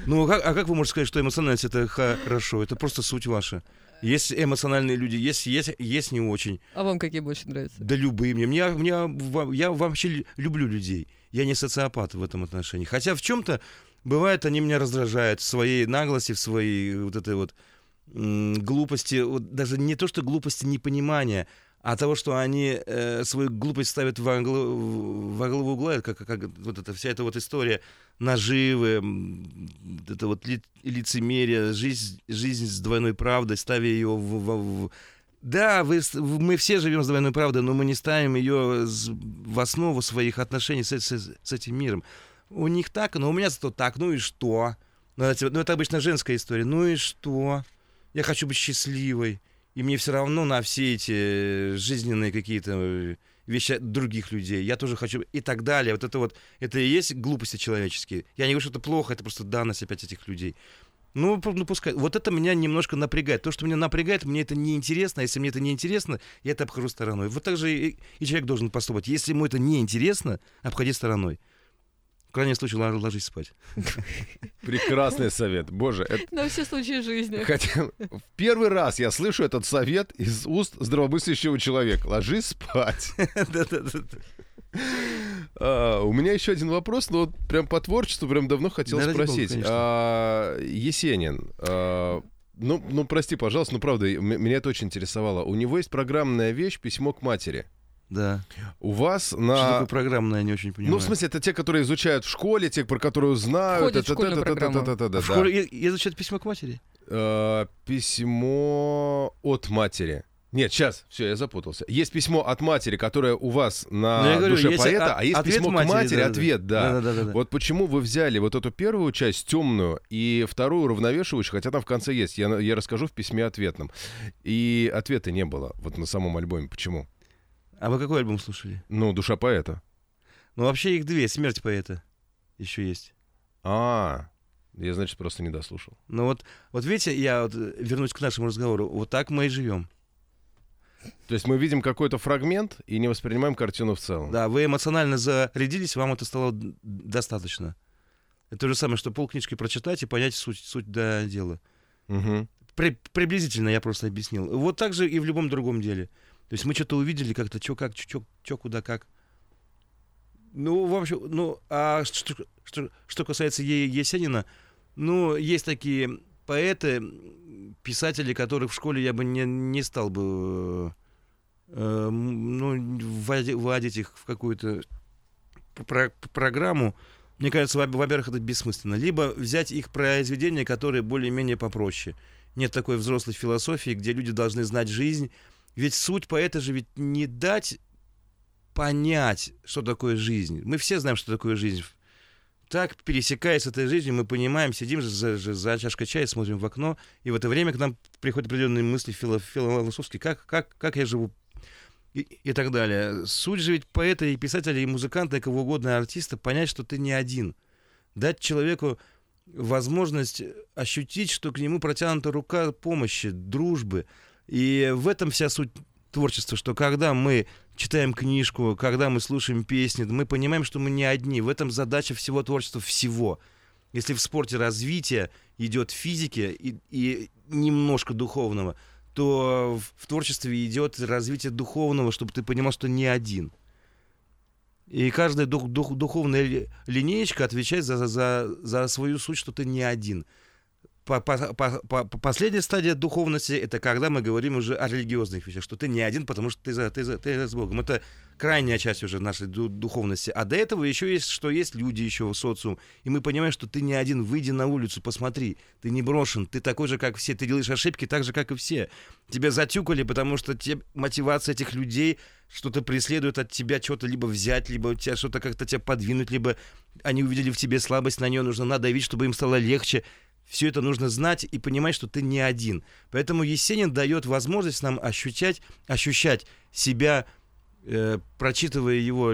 Ну, а, а как вы можете сказать, что эмоциональность это хорошо? Это просто суть ваша. Есть эмоциональные люди, есть, есть, есть не очень. А вам какие больше нравятся? Да любые мне. мне, мне я вообще люблю людей. Я не социопат в этом отношении. Хотя в чем-то бывает, они меня раздражают в своей наглости, в своей вот этой вот глупости, вот даже не то, что глупости непонимания, а того, что они э, свою глупость ставят во, главу, во главу угла, как, как вот эта вся эта вот история наживы, это вот ли, лицемерие, жизнь, жизнь с двойной правдой, ставя ее в, в, в да, вы, мы все живем с двойной правдой, но мы не ставим ее в основу своих отношений с, с, с этим миром. У них так, но у меня зато так, ну и что? Ну это, ну, это обычно женская история. Ну и что? Я хочу быть счастливой. И мне все равно на все эти жизненные какие-то э, вещи других людей. Я тоже хочу и так далее. Вот это вот, это и есть глупости человеческие. Я не говорю, что это плохо, это просто данность опять этих людей. Ну, ну, пускай. Вот это меня немножко напрягает. То, что меня напрягает, мне это неинтересно. А если мне это неинтересно, я это обхожу стороной. Вот так же и, и человек должен поступать. Если ему это неинтересно, обходи стороной. Крайнем случае ложись спать. Прекрасный совет. Боже, это... На все случаи жизни. Хотя в первый раз я слышу этот совет из уст здравомыслящего человека. Ложись спать. А, у меня еще один вопрос, но вот прям по творчеству прям давно хотел спросить. А, Есенин, а, ну, ну прости, пожалуйста, ну правда, меня это очень интересовало. У него есть программная вещь «Письмо к матери». Да. У вас Что на... такое программное, я не очень понимаю. Ну, в смысле, это те, которые изучают в школе, те, про которые знают. Входят в это- школьную программу. А в да. школе изучают письмо к матери? Э, Письмо от матери. Нет, сейчас, все, я запутался. Есть письмо от матери, которое у вас на Ну, говорю, душе есть поэта, от- а есть ответ письмо матери, к матери, да-да-да. ответ, да. Да-да-да-да. Вот почему вы взяли вот эту первую часть темную и вторую уравновешивающую, хотя там в конце есть. Я, я расскажу в письме ответном. И ответа не было вот на самом альбоме. Почему? А вы какой альбом слушали? Ну, душа поэта. Ну, вообще их две. «Смерть поэта» еще есть. А, я, значит, просто не дослушал. Ну вот, вот видите, я вот э, вернусь к нашему разговору. Вот так мы и живем. То есть мы видим какой-то фрагмент и не воспринимаем картину в целом. Да, вы эмоционально зарядились, вам это стало достаточно. Это то же самое, что полкнижки прочитать и понять суть, суть до дела. Мгм. При- приблизительно я просто объяснил. Вот так же и в любом другом деле. То есть мы что-то увидели как-то, что как, что куда как. Ну, в общем, ну, а что, что, что касается Е- Есенина, ну, есть такие поэты, писатели, которых в школе я бы не, не стал бы э, ну, вводи- вводить их в какую-то про- программу. Мне кажется, во- во-первых, это бессмысленно. Либо взять их произведения, которые более-менее попроще. Нет такой взрослой философии, где люди должны знать жизнь. Ведь суть поэта же ведь не дать понять, что такое жизнь. Мы все знаем, что такое жизнь. Так, пересекаясь с этой жизнью, мы понимаем, сидим за, же за чашкой чая, смотрим в окно, и в это время к нам приходят определенные мысли фило- философские, как, как, как я живу и, и так далее. Суть же ведь поэта и писателя, и музыканта, и кого угодно артиста понять, что ты не один. Дать человеку возможность ощутить, что к нему протянута рука помощи, дружбы. И в этом вся суть творчества, что когда мы читаем книжку, когда мы слушаем песни, мы понимаем, что мы не одни. В этом задача всего творчества, всего. Если в спорте развитие идет физики и, и немножко духовного, то в, в творчестве идет развитие духовного, чтобы ты понимал, что не один. И каждая дух, дух- духовная ли- линеечка отвечает за, за, за свою суть, что ты не один. По- по- по- по- Последняя стадия духовности это когда мы говорим уже о религиозных вещах, что ты не один, потому что ты, за, ты, за, ты с Богом. Это крайняя часть уже нашей ду- духовности. А до этого еще есть, что есть люди еще в социум. И мы понимаем, что ты не один. Выйди на улицу, посмотри. Ты не брошен. Ты такой же, как все. Ты делаешь ошибки так же, как и все. Тебя затюкали, потому что те, мотивация этих людей что-то преследует от тебя, что-то либо взять, либо тебя что-то как-то тебя подвинуть, либо они увидели в тебе слабость, на нее нужно надавить, чтобы им стало легче. Все это нужно знать и понимать, что ты не один. Поэтому Есенин дает возможность нам ощущать, ощущать себя, э, прочитывая его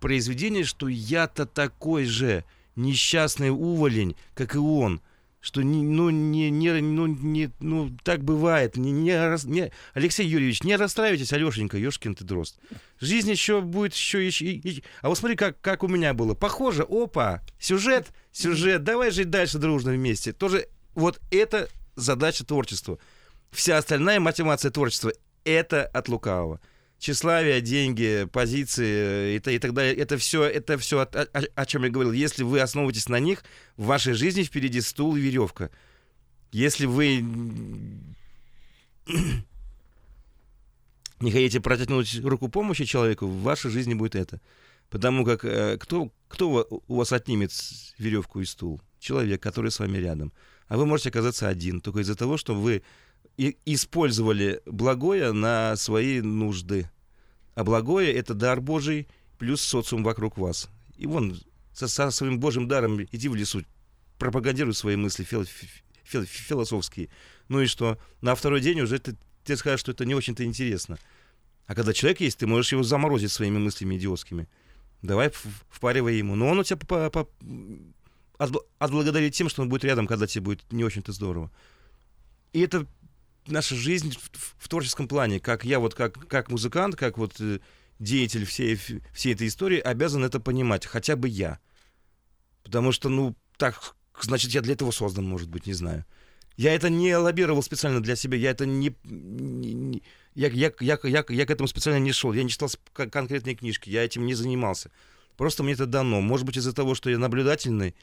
произведение, что я-то такой же несчастный уволень, как и он. Что не, ну, не, не, ну, не, ну, так бывает. Не, не, не- Алексей Юрьевич, не расстраивайтесь, Алешенька, Ёшкин ты дрозд. Жизнь еще будет, еще, еще, и- и- А вот смотри, как, как у меня было. Похоже, опа, сюжет, сюжет, давай жить дальше дружно вместе. Тоже вот это задача творчества. Вся остальная мотивация творчества — это от лукавого. Тщеславие, деньги, позиции э, и, та- и так далее. Это все, это все о, о- о чем я говорил. Если вы основываетесь на них, в вашей жизни впереди стул и веревка. Если вы не хотите протянуть руку помощи человеку, в вашей жизни будет это. Потому как э, кто, кто у вас отнимет веревку и стул? Человек, который с вами рядом. А вы можете оказаться один, только из-за того, что вы использовали благое на свои нужды. А благое — это дар Божий плюс социум вокруг вас. И вон, со, со своим Божьим даром иди в лесу, пропагандируй свои мысли фил- фил- философские. Ну и что? На второй день уже ты, ты скажешь, что это не очень-то интересно. А когда человек есть, ты можешь его заморозить своими мыслями идиотскими. Давай впаривай ему. Но он у тебя по- по- отбл- отблагодарит тем, что он будет рядом, когда тебе будет не очень-то здорово. И это наша жизнь в, в- творческом плане. Как я вот как, как музыкант, как вот э, деятель всей, всей этой истории обязан это понимать, хотя бы я. Потому что, ну, так, значит, я для этого создан, может быть, не знаю. Я это не лоббировал специально для себя, я это не, не я, я, я, я, я к этому специально не шел, я не читал конкретные книжки, я этим не занимался. Просто мне это дано. Может быть, из-за того, что я наблюдательный,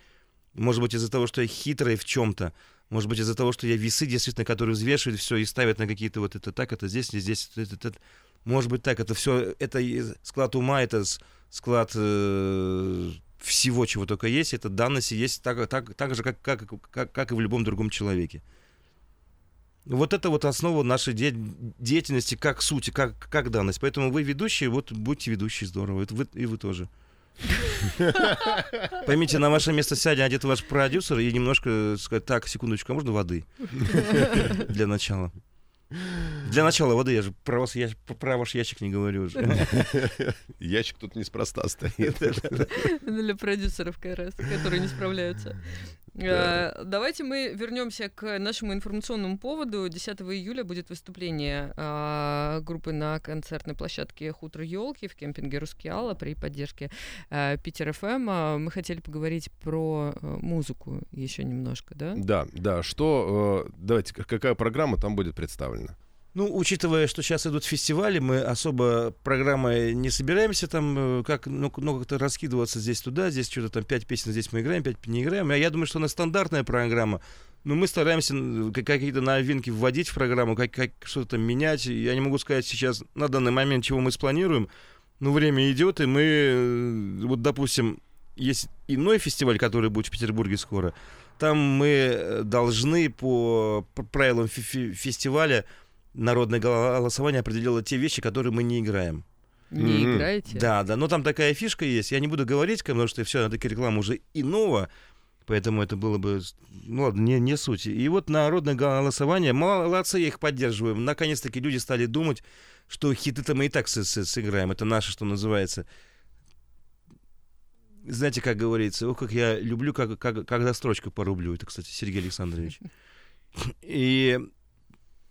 может быть, из-за того, что я хитрый в чем-то, может быть, из-за того, что я весы, действительно, которые взвешивают все и ставят на какие-то вот это так, это здесь, здесь, это, это, это. Может быть, так, это все, это склад ума, это склад э, всего, чего только есть, это данности есть так, так, так же, как, как, как, как и в любом другом человеке. Вот это вот основа нашей де- деятельности как сути, как, как данность. Поэтому вы ведущие, вот будьте ведущие, здорово. Это вы, и вы тоже. Поймите, на ваше место сядет один ваш продюсер и немножко сказать, так, секундочку, а можно воды? Для начала. Для начала воды, я же про, вас, я, про ваш ящик не говорю уже. Ящик тут неспроста стоит. Для продюсеров как раз, которые не справляются. Э, давайте мы вернемся к нашему информационному поводу. 10 июля будет выступление а, группы на концертной площадке Хутор Елки в кемпинге Рускеала при поддержке э, Питер ФМ. Эм. А, мы хотели поговорить про э, музыку еще немножко, да? Да, да. Что, давайте, какая программа там будет представлена? Ну, учитывая, что сейчас идут фестивали, мы особо программой не собираемся там э, как, ну, ну, как-то раскидываться здесь туда, здесь что-то там пять песен здесь мы играем, пять не играем. Я, я думаю, что она стандартная программа. Но мы стараемся какие-то новинки вводить в программу, как, как что-то там менять. Я не могу сказать сейчас на данный момент, чего мы спланируем. Но время идет, и мы, э, вот, допустим, есть иной фестиваль, который будет в Петербурге скоро. Там мы э, должны по правилам фестиваля народное голосование определило те вещи, которые мы не играем. Не mm-hmm. играете? Да, да. Но там такая фишка есть. Я не буду говорить, потому что все, это реклама уже иного. Поэтому это было бы, ну ладно, не, не суть. И вот народное голосование, молодцы, я их поддерживаем. Наконец-таки люди стали думать, что хиты-то мы и так с -с сыграем. Это наше, что называется. Знаете, как говорится, ох, как я люблю, как, как, когда строчку порублю. Это, кстати, Сергей Александрович. И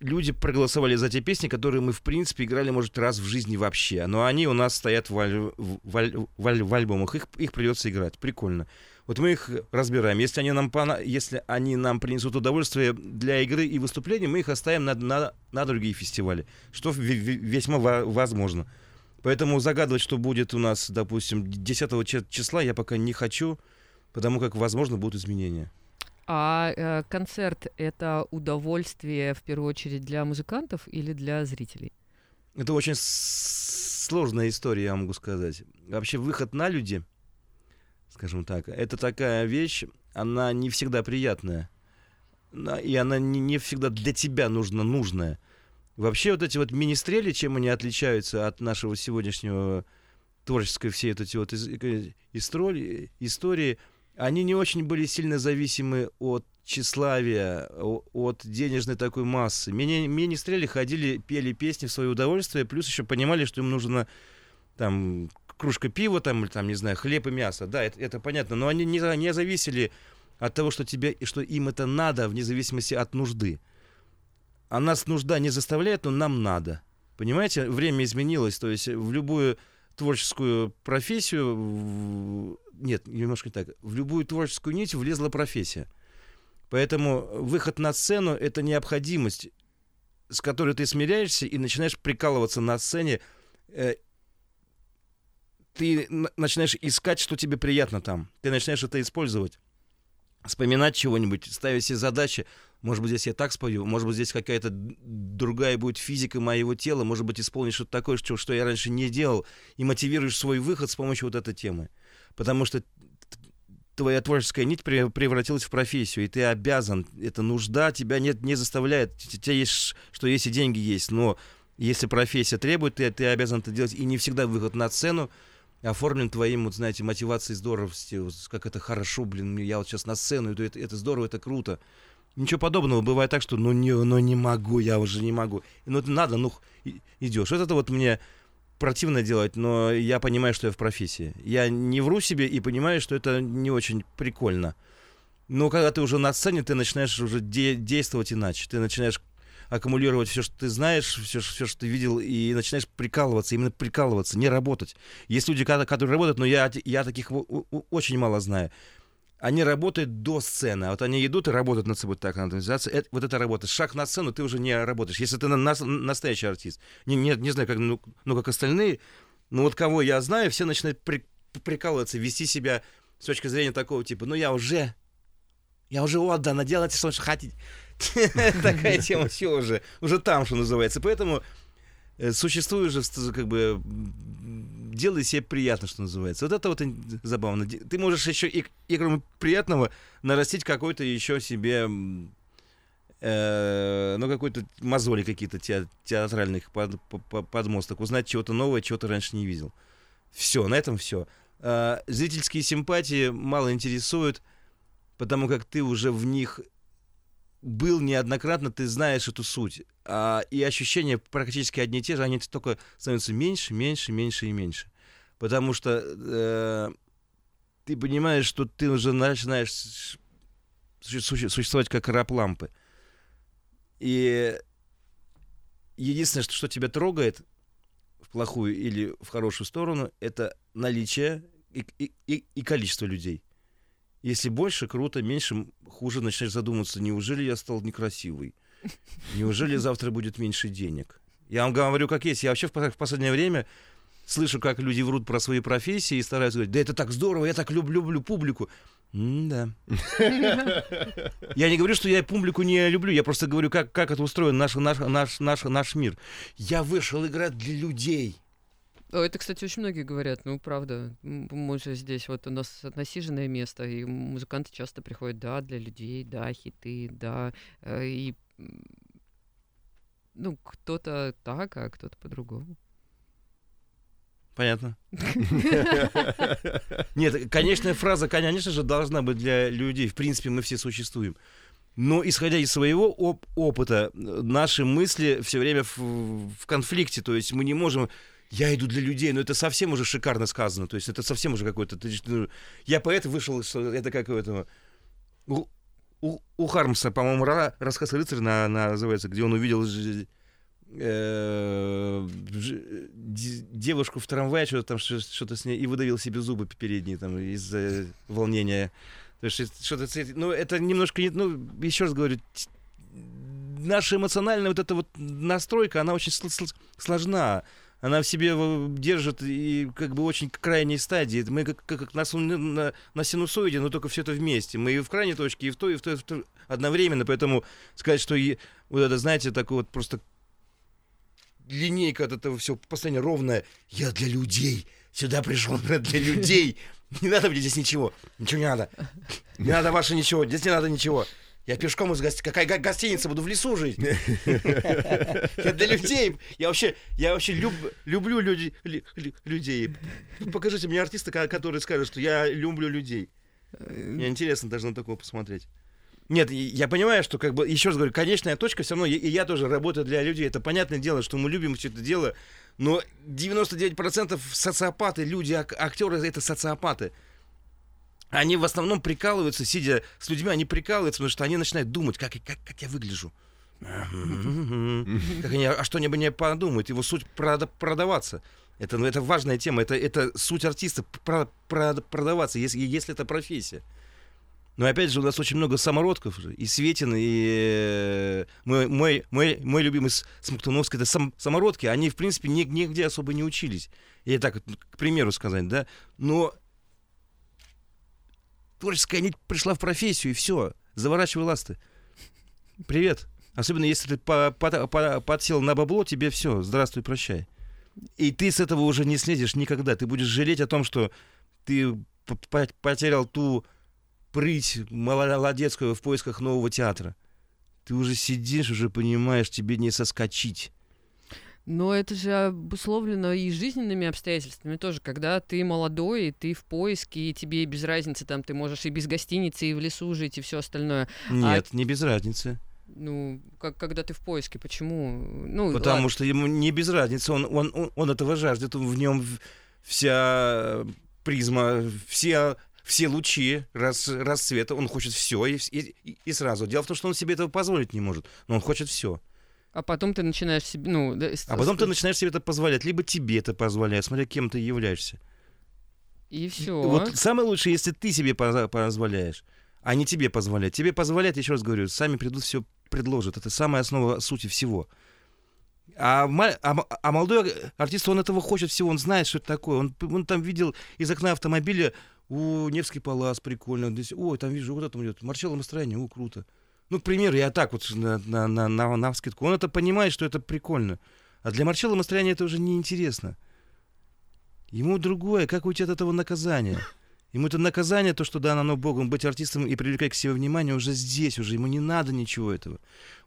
люди проголосовали за те песни, которые мы, в принципе, играли, может, раз в жизни вообще. Но они у нас стоят в, аль... в, аль... в, аль... в альбомах. Их, их придется играть. Прикольно. Вот мы их разбираем. Если они, нам пона... Если они нам принесут удовольствие для игры и выступлений, мы их оставим на, на, на другие фестивали. Что весьма возможно. Поэтому загадывать, что будет у нас, допустим, 10 числа, я пока не хочу, потому как, возможно, будут изменения. А э, концерт это удовольствие в первую очередь для музыкантов или для зрителей? Это очень сложная история, я могу сказать. Вообще выход на люди, скажем так, это такая вещь, она не всегда приятная. И она не, всегда для тебя нужна, нужная. Вообще вот эти вот министрели, чем они отличаются от нашего сегодняшнего творческой всей этой вот истории, истории они не очень были сильно зависимы от тщеславия, от денежной такой массы. Мини, министрели ходили, пели песни в свое удовольствие, плюс еще понимали, что им нужно там кружка пива, там, или там, не знаю, хлеб и мясо. Да, это, это понятно, но они не, не зависели от того, что тебе, что им это надо, вне зависимости от нужды. А нас нужда не заставляет, но нам надо. Понимаете, время изменилось, то есть в любую творческую профессию нет, немножко не так. В любую творческую нить влезла профессия. Поэтому выход на сцену — это необходимость, с которой ты смиряешься и начинаешь прикалываться на сцене. Э, ты начинаешь искать, что тебе приятно там. Ты начинаешь это использовать. Вспоминать чего-нибудь, ставить себе задачи. Может быть, здесь я так спою, может быть, здесь какая-то другая будет физика моего тела, может быть, исполнишь что-то такое, что, что я раньше не делал, и мотивируешь свой выход с помощью вот этой темы потому что твоя творческая нить превратилась в профессию, и ты обязан, это нужда тебя нет, не заставляет, тебя есть, что есть и деньги есть, но если профессия требует, ты, ты обязан это делать, и не всегда выход на сцену оформлен твоим, вот знаете, мотивацией здоровости, как это хорошо, блин, я вот сейчас на сцену, это, это здорово, это круто. Ничего подобного. Бывает так, что ну не, ну не могу, я уже не могу. Ну это надо, ну идешь. Вот это вот мне противно делать, но я понимаю, что я в профессии. Я не вру себе и понимаю, что это не очень прикольно. Но когда ты уже на сцене, ты начинаешь уже де- действовать иначе. Ты начинаешь аккумулировать все, что ты знаешь, все, все, что ты видел, и начинаешь прикалываться, именно прикалываться, не работать. Есть люди, которые работают, но я, я таких очень мало знаю. Они работают до сцены. А вот они идут и работают над собой так, надо это, вот это работа. Шаг на сцену, ты уже не работаешь. Если ты на, на, настоящий артист. Не, не, не знаю, как, ну, ну, как остальные, но вот кого я знаю, все начинают при, прикалываться, вести себя с точки зрения такого типа, ну я уже, я уже отдана, делайте, что хотите. Такая тема, все уже, уже там, что называется. Поэтому э, существует же, как бы, делай себе приятно, что называется. Вот это вот забавно. Ты можешь еще и, и кроме приятного нарастить какой-то еще себе э, ну, какой-то мозоли какие-то те, театральных под, под, подмосток, узнать чего-то новое, чего ты раньше не видел. Все, на этом все. Э, зрительские симпатии мало интересуют, потому как ты уже в них был неоднократно, ты знаешь эту суть. А, и ощущения практически одни и те же, они только становятся меньше, меньше, меньше и меньше. Потому что э, ты понимаешь, что ты уже начинаешь существовать как раб лампы. И единственное, что, что тебя трогает в плохую или в хорошую сторону, это наличие и, и, и количество людей. Если больше, круто, меньше, хуже, начинаешь задумываться, неужели я стал некрасивый? Неужели завтра будет меньше денег? Я вам говорю, как есть. Я вообще в последнее время слышу, как люди врут про свои профессии и стараются говорить, да это так здорово, я так люблю, люблю публику. да. Я не говорю, что я публику не люблю, я просто говорю, как, как это устроен наш, наш, наш, наш, наш мир. Я вышел играть для людей. Это, кстати, очень многие говорят, ну, правда, мы же здесь, вот у нас насиженное место, и музыканты часто приходят, да, для людей, да, хиты, да, э, и, ну, кто-то так, а кто-то по-другому. Понятно. Нет, конечная фраза, конечно же, должна быть для людей. В принципе, мы все существуем. Но исходя из своего оп- опыта, наши мысли все время в, в конфликте. То есть мы не можем я иду для людей, но это совсем уже шикарно сказано, то есть это совсем уже какой-то... Ну, я поэт вышел, это как у этого... У, у, у Хармса, по-моему, рассказ «Рыцарь» на, на, называется, где он увидел э, девушку в трамвае, что-то там, что-то с ней, и выдавил себе зубы передние там из-за волнения. То есть что-то... Ну, это немножко... Ну, еще раз говорю, наша эмоциональная вот эта вот настройка, она очень сложна она в себе держит и как бы очень крайней стадии. Мы как, как, как на, на, на синусоиде, но только все это вместе. Мы и в крайней точке, и в той, и в той, и в той одновременно. Поэтому сказать, что и, вот это, знаете, такой вот просто линейка от этого все постоянно ровная. Я для людей. Сюда пришел для людей. Не надо мне здесь ничего. Ничего не надо. Не надо ваше ничего. Здесь не надо ничего. Я пешком из гостиницы. Какая гостиница? Буду в лесу жить. Я для людей. Я вообще, я вообще люб, люблю людей. Покажите мне артиста, который скажет, что я люблю людей. Мне интересно даже на такого посмотреть. Нет, я понимаю, что, как бы, еще раз говорю, конечная точка все равно, и я тоже работаю для людей. Это понятное дело, что мы любим все это дело, но 99% социопаты, люди, актеры, это социопаты они в основном прикалываются, сидя с людьми, они прикалываются, потому что они начинают думать, как, как, как я выгляжу. Как они, а что они бы не подумают, его суть прода- продаваться. Это, ну, это важная тема, это, это суть артиста про, про, продаваться, если, если это профессия. Но опять же, у нас очень много самородков, и Светин, и э, мой, мой, мой, мой любимый Смоктуновский, это сам, самородки, они, в принципе, нигде особо не учились. И так, к примеру сказать, да. Но творческая нить пришла в профессию, и все. Заворачивай ласты. Привет. Особенно если ты по по по подсел на бабло, тебе все, здравствуй, прощай. И ты с этого уже не слезешь никогда. Ты будешь жалеть о том, что ты потерял ту прыть молодецкую в поисках нового театра. Ты уже сидишь, уже понимаешь, тебе не соскочить. Но это же обусловлено и жизненными обстоятельствами тоже, когда ты молодой, и ты в поиске, и тебе без разницы, там ты можешь и без гостиницы, и в лесу жить, и все остальное. А Нет, а... не без разницы. Ну, как, когда ты в поиске, почему? Ну, Потому ладно. что ему не без разницы, он, он, он, он этого жаждет, в нем вся призма, все, все лучи рас, расцвета, он хочет все и, и, и сразу. Дело в том, что он себе этого позволить не может, но он хочет все. А потом ты начинаешь себе, ну... А потом ты начинаешь себе это позволять, либо тебе это позволяет, смотря кем ты являешься. И все. Вот самое лучшее, если ты себе позволяешь, а не тебе позволяет. Тебе позволяет, еще раз говорю, сами придут, все предложат. Это самая основа сути всего. А, а, а молодой артист, он этого хочет всего, он знает, что это такое. Он, он там видел из окна автомобиля, у Невский палас прикольно. Здесь, ой, там вижу, вот это идет. Марчелло настроение, о, круто. Ну, к примеру, я так вот на, на, на, на, на вскидку. Он это понимает, что это прикольно. А для Марчелло настроение это уже неинтересно. Ему другое, как уйти от этого наказания. Ему это наказание, то, что дано Богом, быть артистом и привлекать к себе внимание уже здесь, уже ему не надо ничего этого.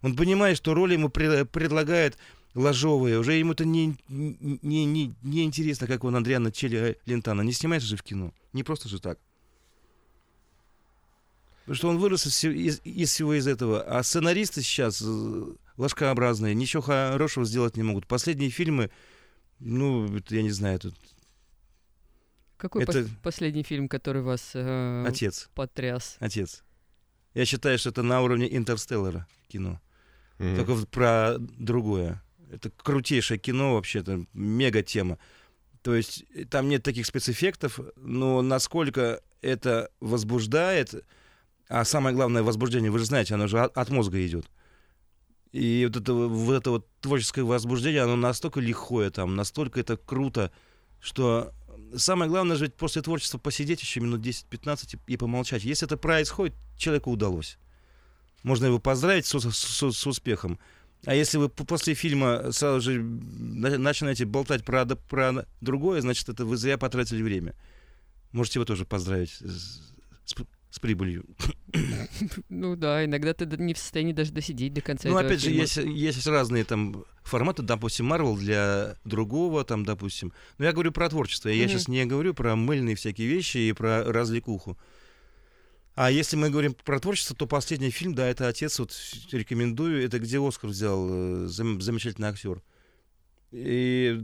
Он понимает, что роли ему пред, предлагают ложовые, уже ему это не, не, не, не интересно, как он Андриана Челли Лентана. Не снимается же в кино. Не просто же так. Потому что он вырос из, из, из всего из этого. А сценаристы сейчас э, ложкообразные, ничего хорошего сделать не могут. Последние фильмы, ну, я не знаю, тут какой это... пос- последний фильм, который вас э, Отец. потряс? Отец. Я считаю, что это на уровне Интерстеллара кино. Mm-hmm. Только про другое. Это крутейшее кино вообще, это мега тема. То есть э, там нет таких спецэффектов, но насколько это возбуждает, а самое главное возбуждение, вы же знаете, оно же от, мозга идет. И вот это, вот это вот творческое возбуждение, оно настолько лихое там, настолько это круто, что самое главное же после творчества посидеть еще минут 10-15 и, помолчать. Если это происходит, человеку удалось. Можно его поздравить с, с, с успехом. А если вы после фильма сразу же начинаете болтать про, про другое, значит, это вы зря потратили время. Можете его тоже поздравить с, с прибылью. Ну да, иногда ты не в состоянии даже досидеть до конца. Ну, опять же, есть, есть разные там форматы, допустим, Marvel для другого, там, допустим. Но я говорю про творчество. Я mm-hmm. сейчас не говорю про мыльные всякие вещи и про развлекуху. А если мы говорим про творчество, то последний фильм, да, это отец, вот рекомендую, это где Оскар взял, э, зам, замечательный актер. И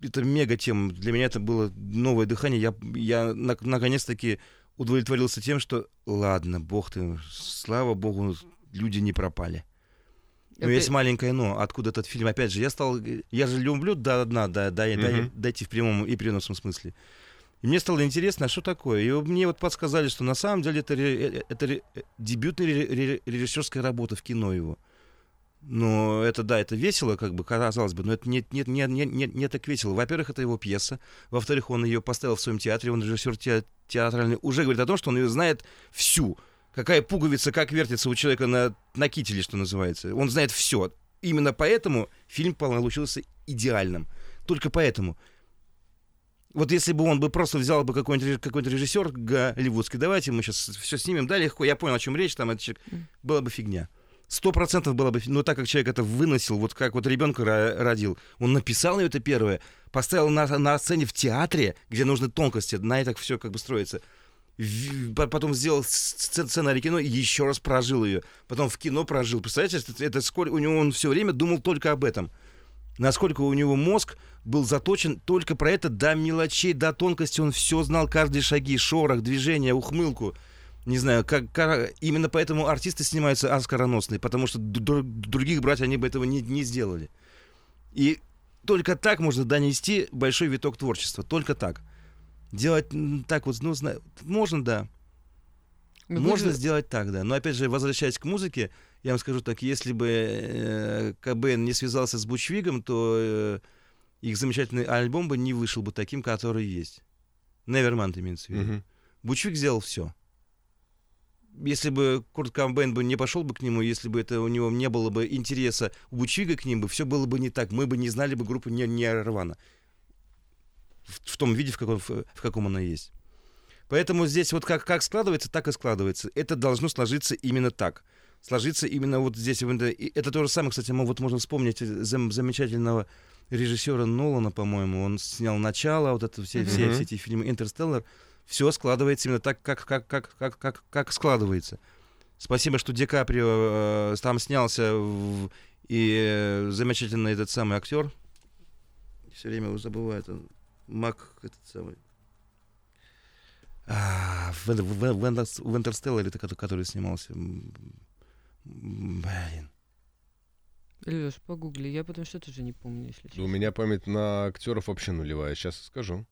это мега тема. Для меня это было новое дыхание. Я, я на, наконец-таки удовлетворился тем, что ладно, бог ты, слава богу, люди не пропали. Но есть маленькое но. Откуда этот фильм? Опять же, я стал... Я же люблю до дна, да, да, mm-hmm. дойти в прямом и переносном смысле. И мне стало интересно, а что такое? И мне вот подсказали, что на самом деле это, э, это, это дебютная режиссерская работа в кино его. Но это, да, это весело, как бы, казалось бы, но это не, не, не, не, не, не так весело. Во-первых, это его пьеса. Во-вторых, он ее поставил в своем театре, он режиссер те, театральный. Уже говорит о том, что он ее знает всю. Какая пуговица, как вертится у человека на, на кителе, что называется. Он знает все. Именно поэтому фильм получился идеальным. Только поэтому. Вот если бы он бы просто взял бы какой-нибудь какой режиссер голливудский, давайте мы сейчас все снимем, да, легко, я понял, о чем речь, там это была бы фигня сто процентов было бы, ну так как человек это выносил, вот как вот ребенка родил, он написал это первое, поставил на, на сцене в театре, где нужны тонкости, на это все как бы строится. Потом сделал сценарий кино и еще раз прожил ее. Потом в кино прожил. Представляете, это сколько у него он все время думал только об этом. Насколько у него мозг был заточен только про это до мелочей, до тонкости. Он все знал, каждые шаги, шорох, движение, ухмылку не знаю, как, как именно поэтому артисты снимаются оскароносные, потому что других брать они бы этого не, не сделали. И только так можно донести большой виток творчества, только так. Делать так вот, ну, знаю, можно, да. Ну, можно же... сделать так, да. Но опять же, возвращаясь к музыке, я вам скажу так, если бы э, КБН не связался с Бучвигом, то э, их замечательный альбом бы не вышел бы таким, который есть. Nevermind имеется в виду. Угу. Бучвик сделал все если бы Курт Камбейн бы не пошел бы к нему, если бы это у него не было бы интереса у Бучвига к ним бы, все было бы не так. Мы бы не знали бы группу не, не Рвана. В, в том виде, в каком, в, в каком она есть. Поэтому здесь вот как, как складывается, так и складывается. Это должно сложиться именно так. Сложиться именно вот здесь. Это то же самое, кстати, мы вот можно вспомнить зам, замечательного режиссера Нолана, по-моему. Он снял «Начало», вот это все, mm-hmm. все, все эти фильмы «Интерстеллар» все складывается именно так, как, как, как, как, как, как складывается. Спасибо, что Ди Каприо э, там снялся, в, и э, замечательный этот самый актер. Все время его забываю. Это Мак, этот самый. А, в, в, в, в Интерстелларе, который снимался. Блин. Леш, погугли, я потому что тоже не помню, если честно. У меня память на актеров вообще нулевая, сейчас скажу.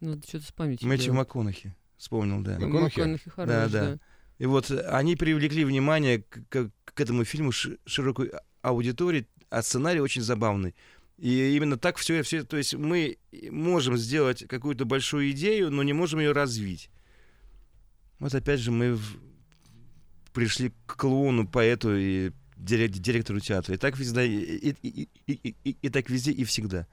Надо что-то с памятью Мэтью. МакКонахи. Вспомнил, да. МакКонахи? МакКонахи хорош, Да, да. да. И вот они привлекли внимание к, к- к этому фильму ш- широкой аудитории, а сценарий очень забавный. И именно так все, все, то есть мы можем сделать какую-то большую идею, но не можем ее развить. Вот опять же мы в- пришли к клоуну, поэту и дирек- директору театра. И так всегда, и, и- и- и- и- и так везде и всегда.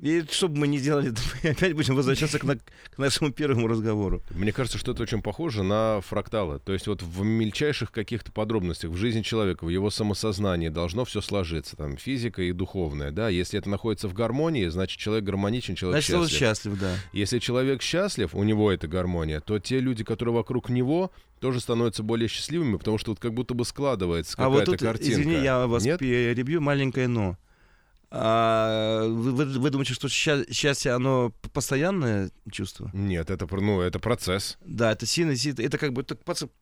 И что бы мы ни делали, мы опять будем возвращаться к, на- к нашему первому разговору. Мне кажется, что это очень похоже на фракталы. То есть вот в мельчайших каких-то подробностях в жизни человека, в его самосознании должно все сложиться. Там физика и духовное, да. Если это находится в гармонии, значит человек гармоничен, человек Значит, счастлив. счастлив, да. Если человек счастлив, у него эта гармония, то те люди, которые вокруг него, тоже становятся более счастливыми, потому что вот как будто бы складывается А какая-то вот тут, картинка. извини, я вас Нет? перебью, маленькое но. А, вы, вы- думаете, что счастье, оно постоянное чувство? Нет, это, ну, это процесс. Да, это сильно, это как бы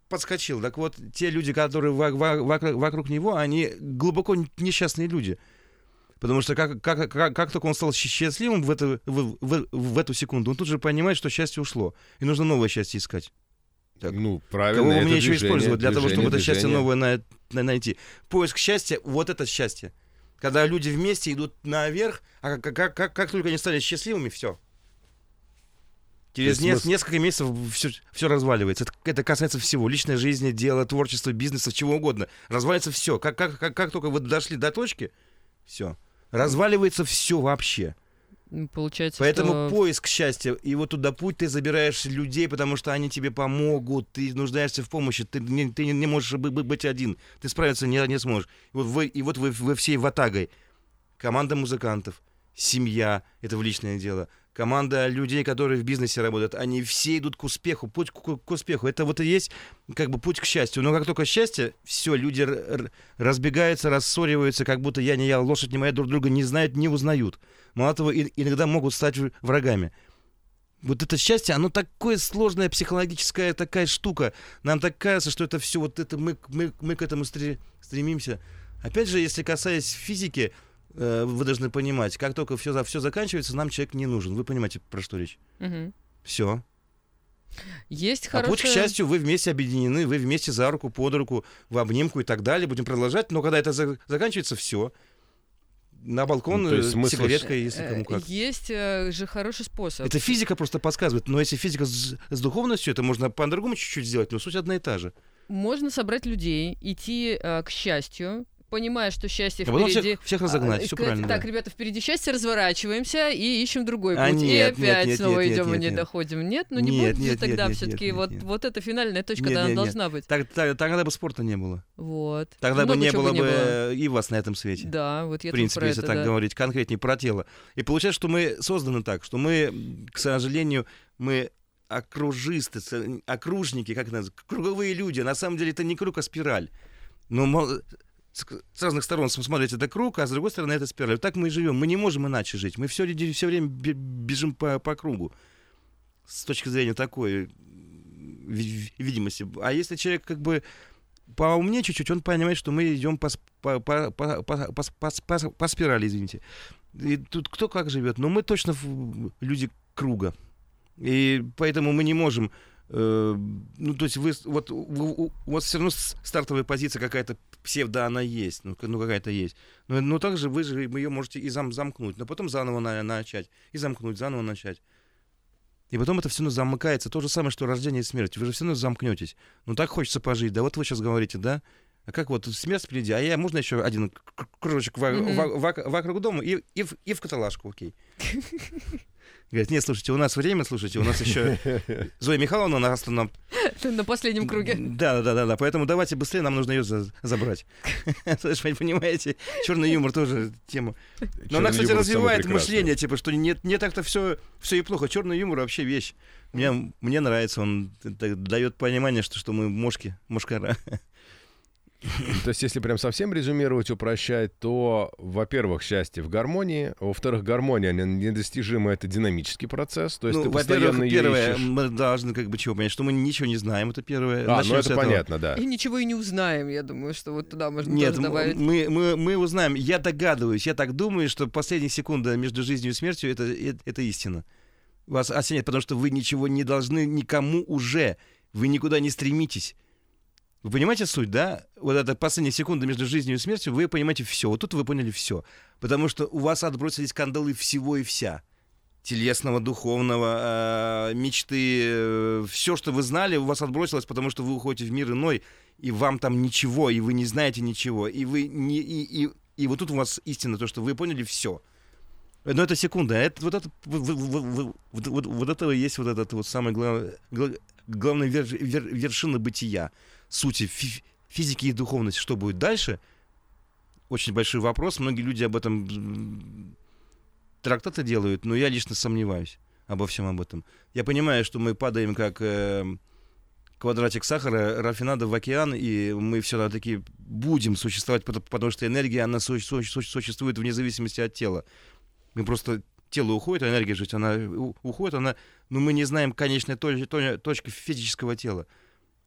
подскочил. Так вот, те люди, которые во- во- вокруг, вокруг него, они глубоко несчастные люди. Потому что как, как, как, как только он стал счастливым в, это, в, в- в эту секунду, он тут же понимает, что счастье ушло. И нужно новое счастье искать. Так. Ну, правильно. Кого мне еще движение, использовать для того, движение, чтобы это счастье движение. новое на- на- найти? Поиск счастья, вот это счастье. Когда люди вместе идут наверх, а как, как, как, как только они стали счастливыми, все. Через нес- смысл- несколько месяцев все, разваливается. Это, это касается всего. Личной жизни, дела, творчества, бизнеса, чего угодно. Разваливается все. Как, как, как, как только вы дошли до точки, все. Разваливается все вообще. Получается, Поэтому что... поиск счастья, и вот туда путь ты забираешь людей, потому что они тебе помогут, ты нуждаешься в помощи, ты не, ты не- можешь бы- бы- быть один, ты справиться не, не сможешь. И вот вы, и вот вы, вы всей ватагой, команда музыкантов, семья, это в личное дело, команда людей, которые в бизнесе работают, они все идут к успеху, путь к, к успеху. Это вот и есть как бы путь к счастью. Но как только счастье, все, люди разбегаются, рассориваются, как будто я не я, лошадь не моя, друг друга не знают, не узнают. Мало того, и- иногда могут стать врагами. Вот это счастье, оно такое сложная психологическая такая штука. Нам так кажется, что это все, вот это мы, мы, мы к этому стре- стремимся. Опять же, если касаясь физики, э, вы должны понимать, как только все, все заканчивается, нам человек не нужен. Вы понимаете, про что речь? Мгм. Все. Есть А хорошая... путь к счастью, вы вместе объединены, вы вместе за руку, под руку, в обнимку и так далее. Будем продолжать, но когда это за- заканчивается, все. На балкон Ну, есть э, смысл- сигаретка, если Э, кому как. Есть э, же хороший способ. Это физика просто подсказывает. Но если физика с, с духовностью, это можно по-другому чуть-чуть сделать, но суть одна и та же. Можно собрать людей, идти э, к счастью, понимая, что счастье А потом впереди. всех, всех разогнать, А, все сказать, правильно. Так, да. ребята, впереди счастье, разворачиваемся и ищем другой путь. А и нет, нет, опять нет, снова нет, идем нет, и не нет. доходим. Нет, ну не Нет, будет нет, тогда нет, все-таки нет, вот, нет. вот эта финальная точка, Нет, да, она нет, нет. должна быть. Так, так- тогда бы спорта не было. Вот. Тогда бы Много не чего было бы не бы было. и вас на этом свете. Да, вот я в принципе, если это, так да. говорить, конкретнее про тело. И получается, что мы созданы так, что мы, к сожалению, мы окружисты, окружники, как это называется, круговые люди. На самом деле это не круг, а спираль. Но с разных сторон смотрите, это круг, а с другой стороны это спираль. Так мы и живем. Мы не можем иначе жить. Мы все, все время бе- бежим по, по кругу. С точки зрения такой ви- видимости. А если человек как бы поумнее чуть-чуть, он понимает, что мы идем по, по, по, по, по, по, по, по- спирали, извините. И тут кто как живет, но мы точно люди круга. И поэтому мы не можем... э, ну, то есть вы, вот у, у- вас все равно стартовая позиция какая-то псевдо, она есть, ну, ну какая-то есть. Но, но также вы же ее можете и зам, замкнуть, но потом заново на- начать, и замкнуть, заново начать. И потом это все равно замыкается. То же самое, что рождение и смерть. Вы же все равно замкнетесь. Ну так хочется пожить. Да вот вы сейчас говорите, да? А как вот смерть впереди? А я можно еще один кружочек во- вокруг дома и, и, в, и в каталажку, окей. Говорит, нет, слушайте, у нас время, слушайте, у нас еще Зоя Михайловна у нас там... На последнем круге. Да, да, да, да, поэтому давайте быстрее, нам нужно ее за- забрать. Понимаете, черный юмор тоже тема. Но она, кстати, развивает мышление, типа, что не, так-то все, и плохо. Черный юмор вообще вещь. Мне, мне нравится, он дает понимание, что, что мы мошки, мошкара. То есть, если прям совсем резюмировать, упрощать, то, во-первых, счастье в гармонии, во-вторых, гармония недостижима, это динамический процесс, то есть ну, ты постоянно первое, ищешь. мы должны как бы чего понять, что мы ничего не знаем, это первое. А, Начнем ну это понятно, да. И ничего и не узнаем, я думаю, что вот туда можно Нет, тоже добавить. мы, мы, мы узнаем. Я догадываюсь, я так думаю, что последняя секунда между жизнью и смертью это, это, это истина. Вас осенит, потому что вы ничего не должны никому уже. Вы никуда не стремитесь. Вы понимаете суть, да? Вот эта последняя секунда между жизнью и смертью, вы понимаете все. Вот тут вы поняли все. Потому что у вас отбросились кандалы всего и вся. Телесного, духовного, э, мечты, все, что вы знали, у вас отбросилось, потому что вы уходите в мир иной, и вам там ничего, и вы не знаете ничего, и вы не, и, и, и вот тут у вас истина, то, что вы поняли все. Но это секунда, а это, вот, это, вот, вот, вот, вот, это есть вот этот вот самый главный, главная вер, вер, вершина бытия, сути фи, физики и духовности. Что будет дальше? Очень большой вопрос. Многие люди об этом трактаты делают, но я лично сомневаюсь обо всем об этом. Я понимаю, что мы падаем как э, квадратик сахара, рафинада в океан, и мы все-таки будем существовать, потому что энергия, она существует вне зависимости от тела. Мы просто тело уходит, а энергия жить, она уходит, она, но мы не знаем конечной точки физического тела.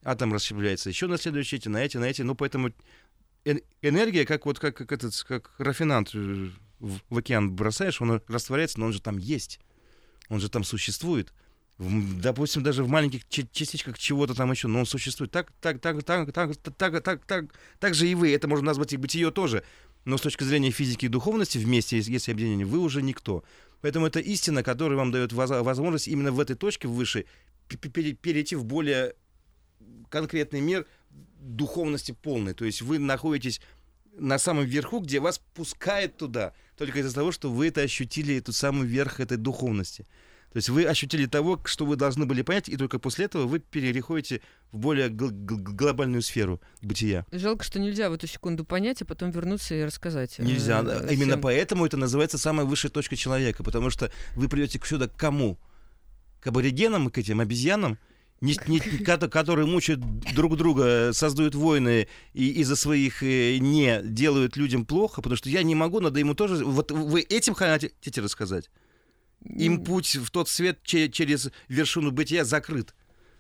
Атом расщепляется еще на следующие эти, на эти, на эти, ну поэтому энергия, как вот как, как этот, как рафинант э, в, в океан бросаешь, он растворяется, но он же там есть, он же там существует. В, допустим, даже в маленьких частичках чего-то там еще, но он существует. Так, так, так, так, так, так, так, так, так же и вы. Это можно назвать и бытие тоже. Но с точки зрения физики и духовности вместе, если объединение, вы уже никто. Поэтому это истина, которая вам дает возможность именно в этой точке выше перейти в более конкретный мир духовности полной. То есть вы находитесь на самом верху, где вас пускает туда, только из-за того, что вы это ощутили, эту самую верх этой духовности. То есть вы ощутили того, что вы должны были понять, и только после этого вы переходите в более гл- глобальную сферу бытия. Жалко, что нельзя в эту секунду понять, а потом вернуться и рассказать. Нельзя. Э, Именно поэтому это называется самая высшая точка человека, потому что вы придете сюда к кому? К аборигенам, к этим обезьянам, не, не, которые мучают друг друга, создают войны и из-за своих э, не делают людям плохо, потому что я не могу, надо ему тоже... Вот вы этим хотите рассказать? Им путь в тот свет через вершину бытия закрыт.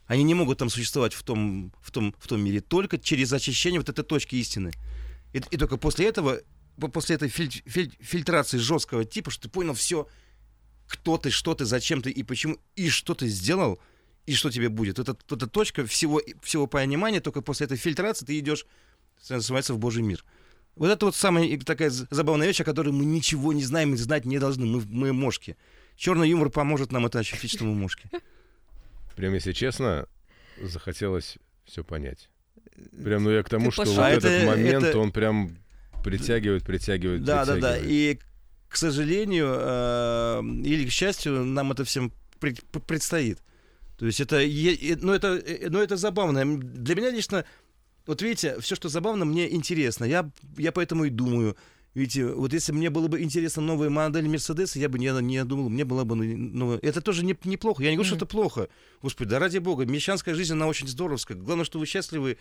Они не могут там существовать в том, в том, в том мире только через очищение вот этой точки истины. И, и только после этого, после этой филь, филь, фильтрации жесткого типа, что ты понял все, кто ты, что ты, зачем ты и почему, и что ты сделал, и что тебе будет. Это, это точка всего, всего понимания, только после этой фильтрации ты идешь, называется, в Божий мир. Вот это вот самая такая забавная вещь, о которой мы ничего не знаем и знать не должны. Мы, мы мошки. Черный юмор поможет нам это ощутить, что мы мушки. Прям, если честно, захотелось все понять. Прям, ну я к тому, Ты что пошел. вот а этот это, момент, это... он прям притягивает, притягивает, да, притягивает. Да, да, да. И, к сожалению, э, или к счастью, нам это всем пред, предстоит. То есть это, ну, это, ну, это забавно. Для меня лично, вот видите, все, что забавно, мне интересно. Я, я поэтому и думаю, Видите, вот если мне было бы интересно новая модель Мерседеса, я бы не, не думал, мне было бы... Ну, это тоже не, неплохо. Я не говорю, mm-hmm. что это плохо. Господи, да ради бога. Мещанская жизнь, она очень здоровская. Главное, что вы счастливы,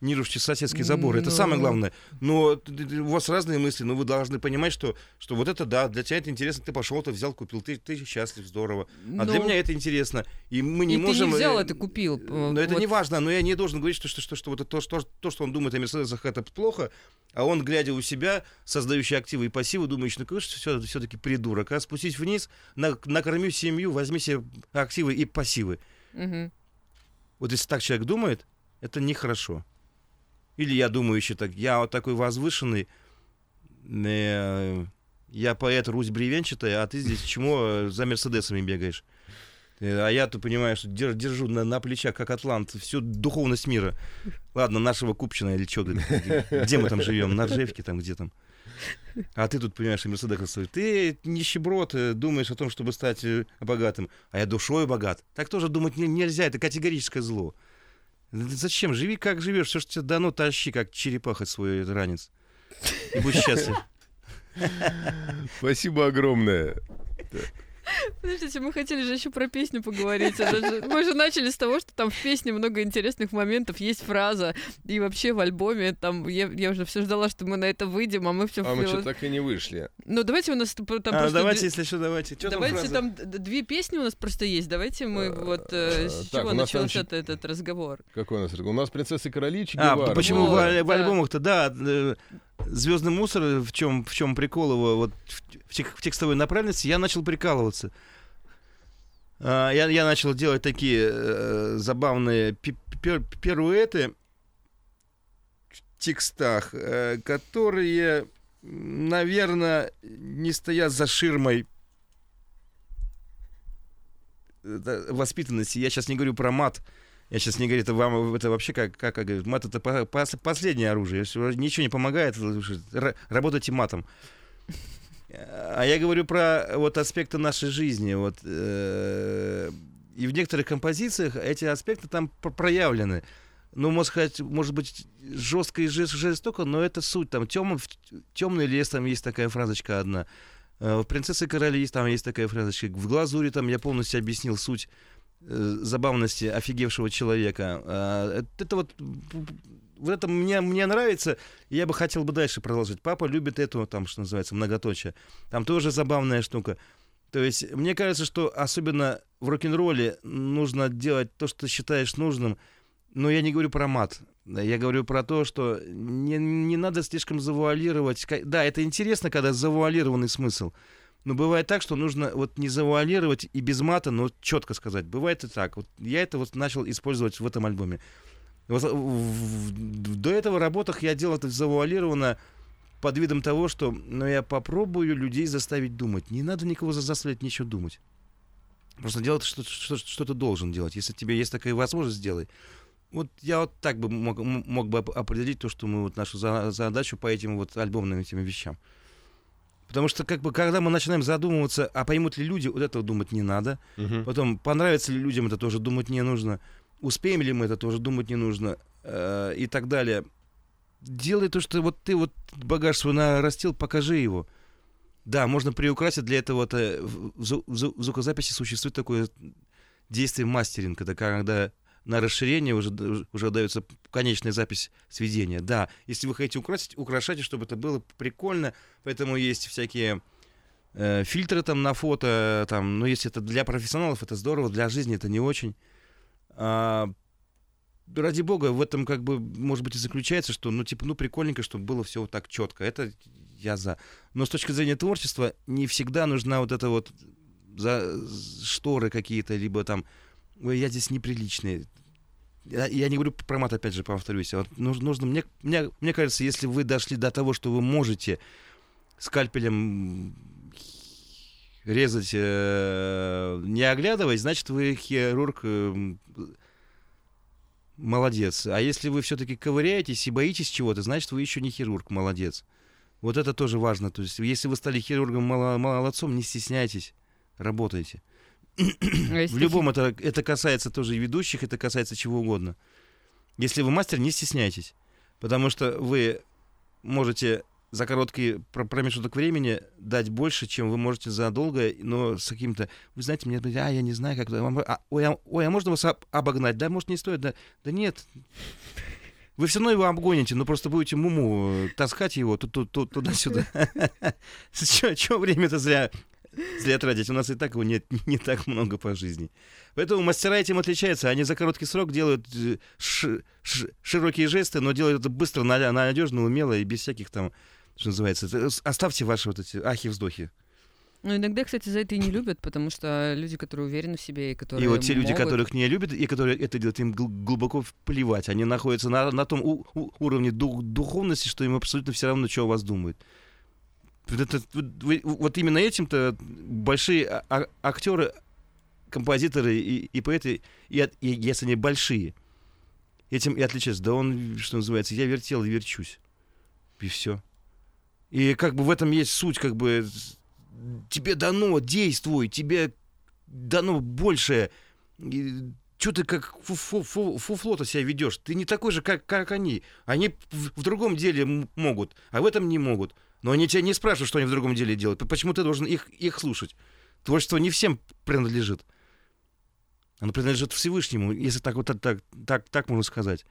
не рушите соседский забор. Это самое ну. главное. Но у вас разные мысли, но вы должны понимать, что, что вот это да, для тебя это интересно, ты пошел, ты взял, купил, ты, ты счастлив, здорово. А для ну. меня это интересно. И мы не и можем... ты не взял, а ты купил. Но вот. это не важно, но я не должен говорить, что, что, что, что вот то, что, то, что он думает о Мерседесах, это плохо, а он, глядя у себя, создающий активы и пассивы, думаешь, ну, конечно, все, все-таки придурок. А спустись вниз, на, накорми семью, возьми себе активы и пассивы. Угу. Вот если так человек думает, это нехорошо. Или я думаю еще так, я вот такой возвышенный, э, я поэт Русь бревенчатая, а ты здесь чему за Мерседесами бегаешь? Э, а я-то понимаю, что держу на, на плечах, как атлант, всю духовность мира. Ладно, нашего Купчина или что, где, мы там живем, на Ржевке там, где там. А ты тут, понимаешь, Мерседес Ты нищеброд, э, думаешь о том, чтобы стать богатым. А я душой богат. Так тоже думать нельзя, это категорическое зло. Зачем? Живи как живешь, все, что тебе дано, тащи, как черепаха свой ранец. И будь счастлив. Спасибо огромное. Подождите, мы хотели же еще про песню поговорить. Же, мы же начали с того, что там в песне много интересных моментов, есть фраза, и вообще в альбоме там я, я уже все ждала, что мы на это выйдем, а мы все. А мы что так и не вышли. Ну давайте у нас там а, просто. Давайте, если что, давайте. Что давайте там, там две песни у нас просто есть. Давайте мы а, вот э, с так, чего начался там... этот разговор. Какой у нас разговор? У нас принцессы короли А почему вот, в, в альбомах-то да? Э, Звездный мусор, в чем в чем прикол его, вот в, в текстовой направленности я начал прикалываться. А, я, я начал делать такие э, забавные пируэты в текстах, э, которые, наверное, не стоят за ширмой э, воспитанности. Я сейчас не говорю про мат. Я сейчас не говорю, это вам это вообще как, как, как мат это по, по, последнее оружие. Ничего не помогает, работайте матом. А я говорю про вот аспекты нашей жизни. Вот, э, и в некоторых композициях эти аспекты там проявлены. Ну, можно сказать, может быть, жестко и жестоко, но это суть. Там тем, темный лес, там есть такая фразочка одна. Э, в «Принцессе короли» там есть такая фразочка. В «Глазуре» там я полностью объяснил суть забавности офигевшего человека. А, это, вот вот это мне, мне нравится, и я бы хотел бы дальше продолжить. Папа любит эту, там, что называется, многоточие. Там тоже забавная штука. То есть, мне кажется, что особенно в рок-н-ролле нужно делать то, что ты считаешь нужным. Но я не говорю про мат. Я говорю про то, что не, не надо слишком завуалировать. Да, это интересно, когда завуалированный смысл. Но бывает так, что нужно вот не завуалировать и без мата, но четко сказать. Бывает и так. Вот я это вот начал использовать в этом альбоме. Вот, в, в, до этого в работах я делал это завуалированно под видом того, что ну, я попробую людей заставить думать. Не надо никого заставлять ничего думать. Просто делать что, что, что ты должен делать. Если тебе есть такая возможность, сделай. Вот я вот так бы мог, мог бы определить то, что мы вот нашу задачу по этим вот альбомным этим вещам. Потому что, как бы, когда мы начинаем задумываться, а поймут ли люди, вот этого думать не надо. Uh-huh. Потом, понравится ли людям это тоже думать не нужно успеем ли мы это тоже думать не нужно э, и так далее. Делай то, что вот ты вот багаж свой нарастил, покажи его. Да, можно приукрасить, для этого -то в, в, в звукозаписи существует такое действие мастеринг, это когда на расширение уже, уже дается конечная запись сведения. Да, если вы хотите украсить, украшайте, чтобы это было прикольно, поэтому есть всякие э, фильтры там на фото, там, но если это для профессионалов, это здорово, для жизни это не очень. А, ради бога, в этом как бы, может быть, и заключается, что, ну, типа, ну, прикольненько, чтобы было все вот так четко. Это я за. Но с точки зрения творчества не всегда нужна вот эта вот за шторы какие-то, либо там, я здесь неприличный. Я, я не говорю про мат, опять же, повторюсь. А вот нужно, нужно мне, мне, мне кажется, если вы дошли до того, что вы можете скальпелем резать, э, не оглядываясь, значит, вы хирург э, молодец. А если вы все-таки ковыряетесь и боитесь чего-то, значит, вы еще не хирург, молодец. Вот это тоже важно. То есть, если вы стали хирургом молодцом, не стесняйтесь, работайте. А В любом это, это касается тоже и ведущих, это касается чего угодно. Если вы мастер, не стесняйтесь. Потому что вы можете за короткий промежуток времени дать больше, чем вы можете за долго, но с каким-то... Вы знаете, мне... А, я не знаю, как... А, ой, а, ой, а можно вас обогнать? Да, может, не стоит? Да, да нет. Вы все равно его обгоните, но просто будете муму таскать его туда-сюда. Чего время-то зря зря тратить. У нас и так его нет не так много по жизни. Поэтому мастера этим отличаются. Они за короткий срок делают э, широкие жесты, но делают это быстро, надежно, умело и без всяких там что называется. Оставьте ваши вот эти ахи-вздохи. Ну, иногда, кстати, за это и не любят, потому что люди, которые уверены в себе и которые И вот те могут... люди, которых не любят, и которые это делают, им глубоко плевать. Они находятся на, на том у, у, уровне дух, духовности, что им абсолютно все равно, что о вас думают. Это, вот, именно этим-то большие а, а, актеры, композиторы и, и поэты, и, и если они большие, этим и отличаются. Да он, что называется, я вертел и верчусь. И все. И как бы в этом есть суть, как бы тебе дано, действуй, тебе дано большее. Что ты как фуфло фу, фу, фу, себя ведешь? Ты не такой же, как, как они. Они в другом деле могут, а в этом не могут. Но они тебя не спрашивают, что они в другом деле делают. Почему ты должен их, их слушать? Творчество не всем принадлежит. Оно принадлежит Всевышнему, если так вот так, так, так можно сказать.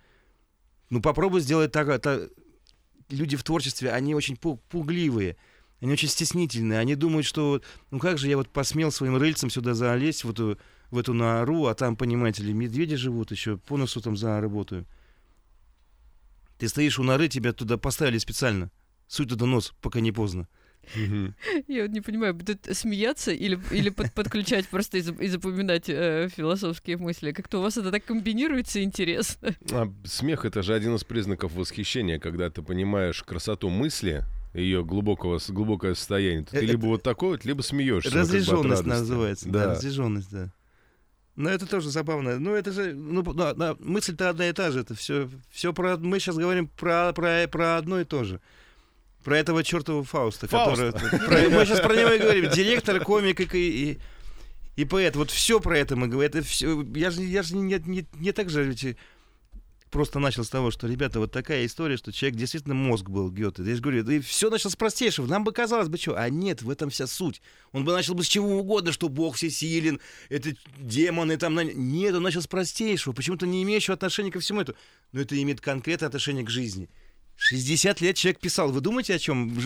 Ну, попробуй сделать так. Это... Люди в творчестве, они очень пугливые, они очень стеснительные. Они думают, что ну как же я вот посмел своим рыльцем сюда залезть, в эту, в эту нору, а там, понимаете ли, медведи живут еще, по носу там заработаю. Ты стоишь у норы, тебя туда поставили специально. Суть туда нос, пока не поздно. Я вот не понимаю, будут смеяться или, или под, подключать просто и, и запоминать э, философские мысли? Как-то у вас это так комбинируется интересно. А смех — это же один из признаков восхищения, когда ты понимаешь красоту мысли, ее глубокого, глубокое состояние. Ты это, либо вот такой вот, либо смеешься. Разряженность как бы называется. Да, да разряженность, да. Но это тоже забавно. Ну, это же, ну, ну мысль-то одна и та же. Это все, все про, мы сейчас говорим про, про, про одно и то же. Про этого чертова Фауста, Фауст. который... Про, мы сейчас про него и говорим. Директор, комик и, и, и поэт. Вот все про это мы говорим. Это все, я же, я же не, не, не так же ведь просто начал с того, что, ребята, вот такая история, что человек действительно мозг был Гёте. Я же говорю, и все начал с простейшего. Нам бы казалось бы, что, а нет, в этом вся суть. Он бы начал бы с чего угодно, что Бог всесилен, это демоны там... Нет, он начал с простейшего, почему-то не имеющего отношения ко всему этому. Но это имеет конкретное отношение к жизни. 60 лет человек писал. Вы думаете, о чем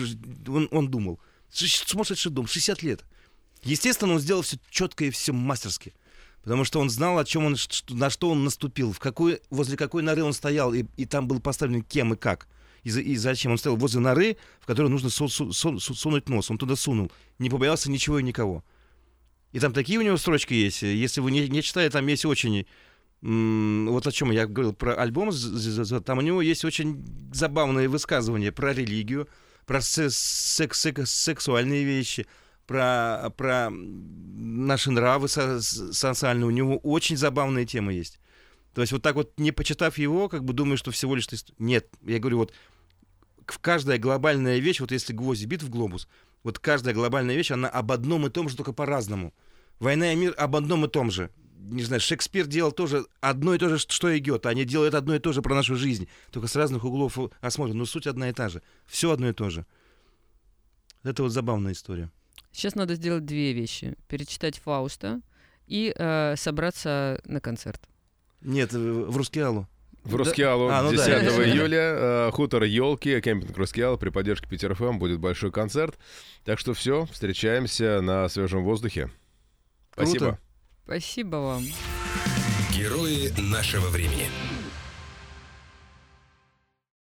он, он думал? Сумасшедший дом, 60 лет. Естественно, он сделал все четко и все мастерски. Потому что он знал, о чем он, на что он наступил, в какой, возле какой норы он стоял, и, и там был поставлен кем и как. И, и зачем он стоял возле норы, в которую нужно су, су, су, сунуть нос. Он туда сунул. Не побоялся ничего и никого. И там такие у него строчки есть. Если вы не, не читали, там есть очень вот о чем я говорил про альбом, там у него есть очень забавные высказывания про религию, про секс, секс, сексуальные вещи, про, про наши нравы социальные. У него очень забавные темы есть. То есть вот так вот, не почитав его, как бы думаю, что всего лишь... Нет, я говорю, вот в каждая глобальная вещь, вот если гвоздь бит в глобус, вот каждая глобальная вещь, она об одном и том же, только по-разному. «Война и мир» об одном и том же не знаю, Шекспир делал тоже одно и то же, что и Гёте. Они делают одно и то же про нашу жизнь, только с разных углов осмотрим. Но суть одна и та же. Все одно и то же. Это вот забавная история. Сейчас надо сделать две вещи. Перечитать Фауста и э, собраться на концерт. Нет, в Рускеалу. В Рускеалу а, ну 10 да. июля э, хутор елки, кемпинг Рускеал при поддержке Питер ФМ будет большой концерт. Так что все, встречаемся на свежем воздухе. Спасибо. Спасибо вам. Герои нашего времени.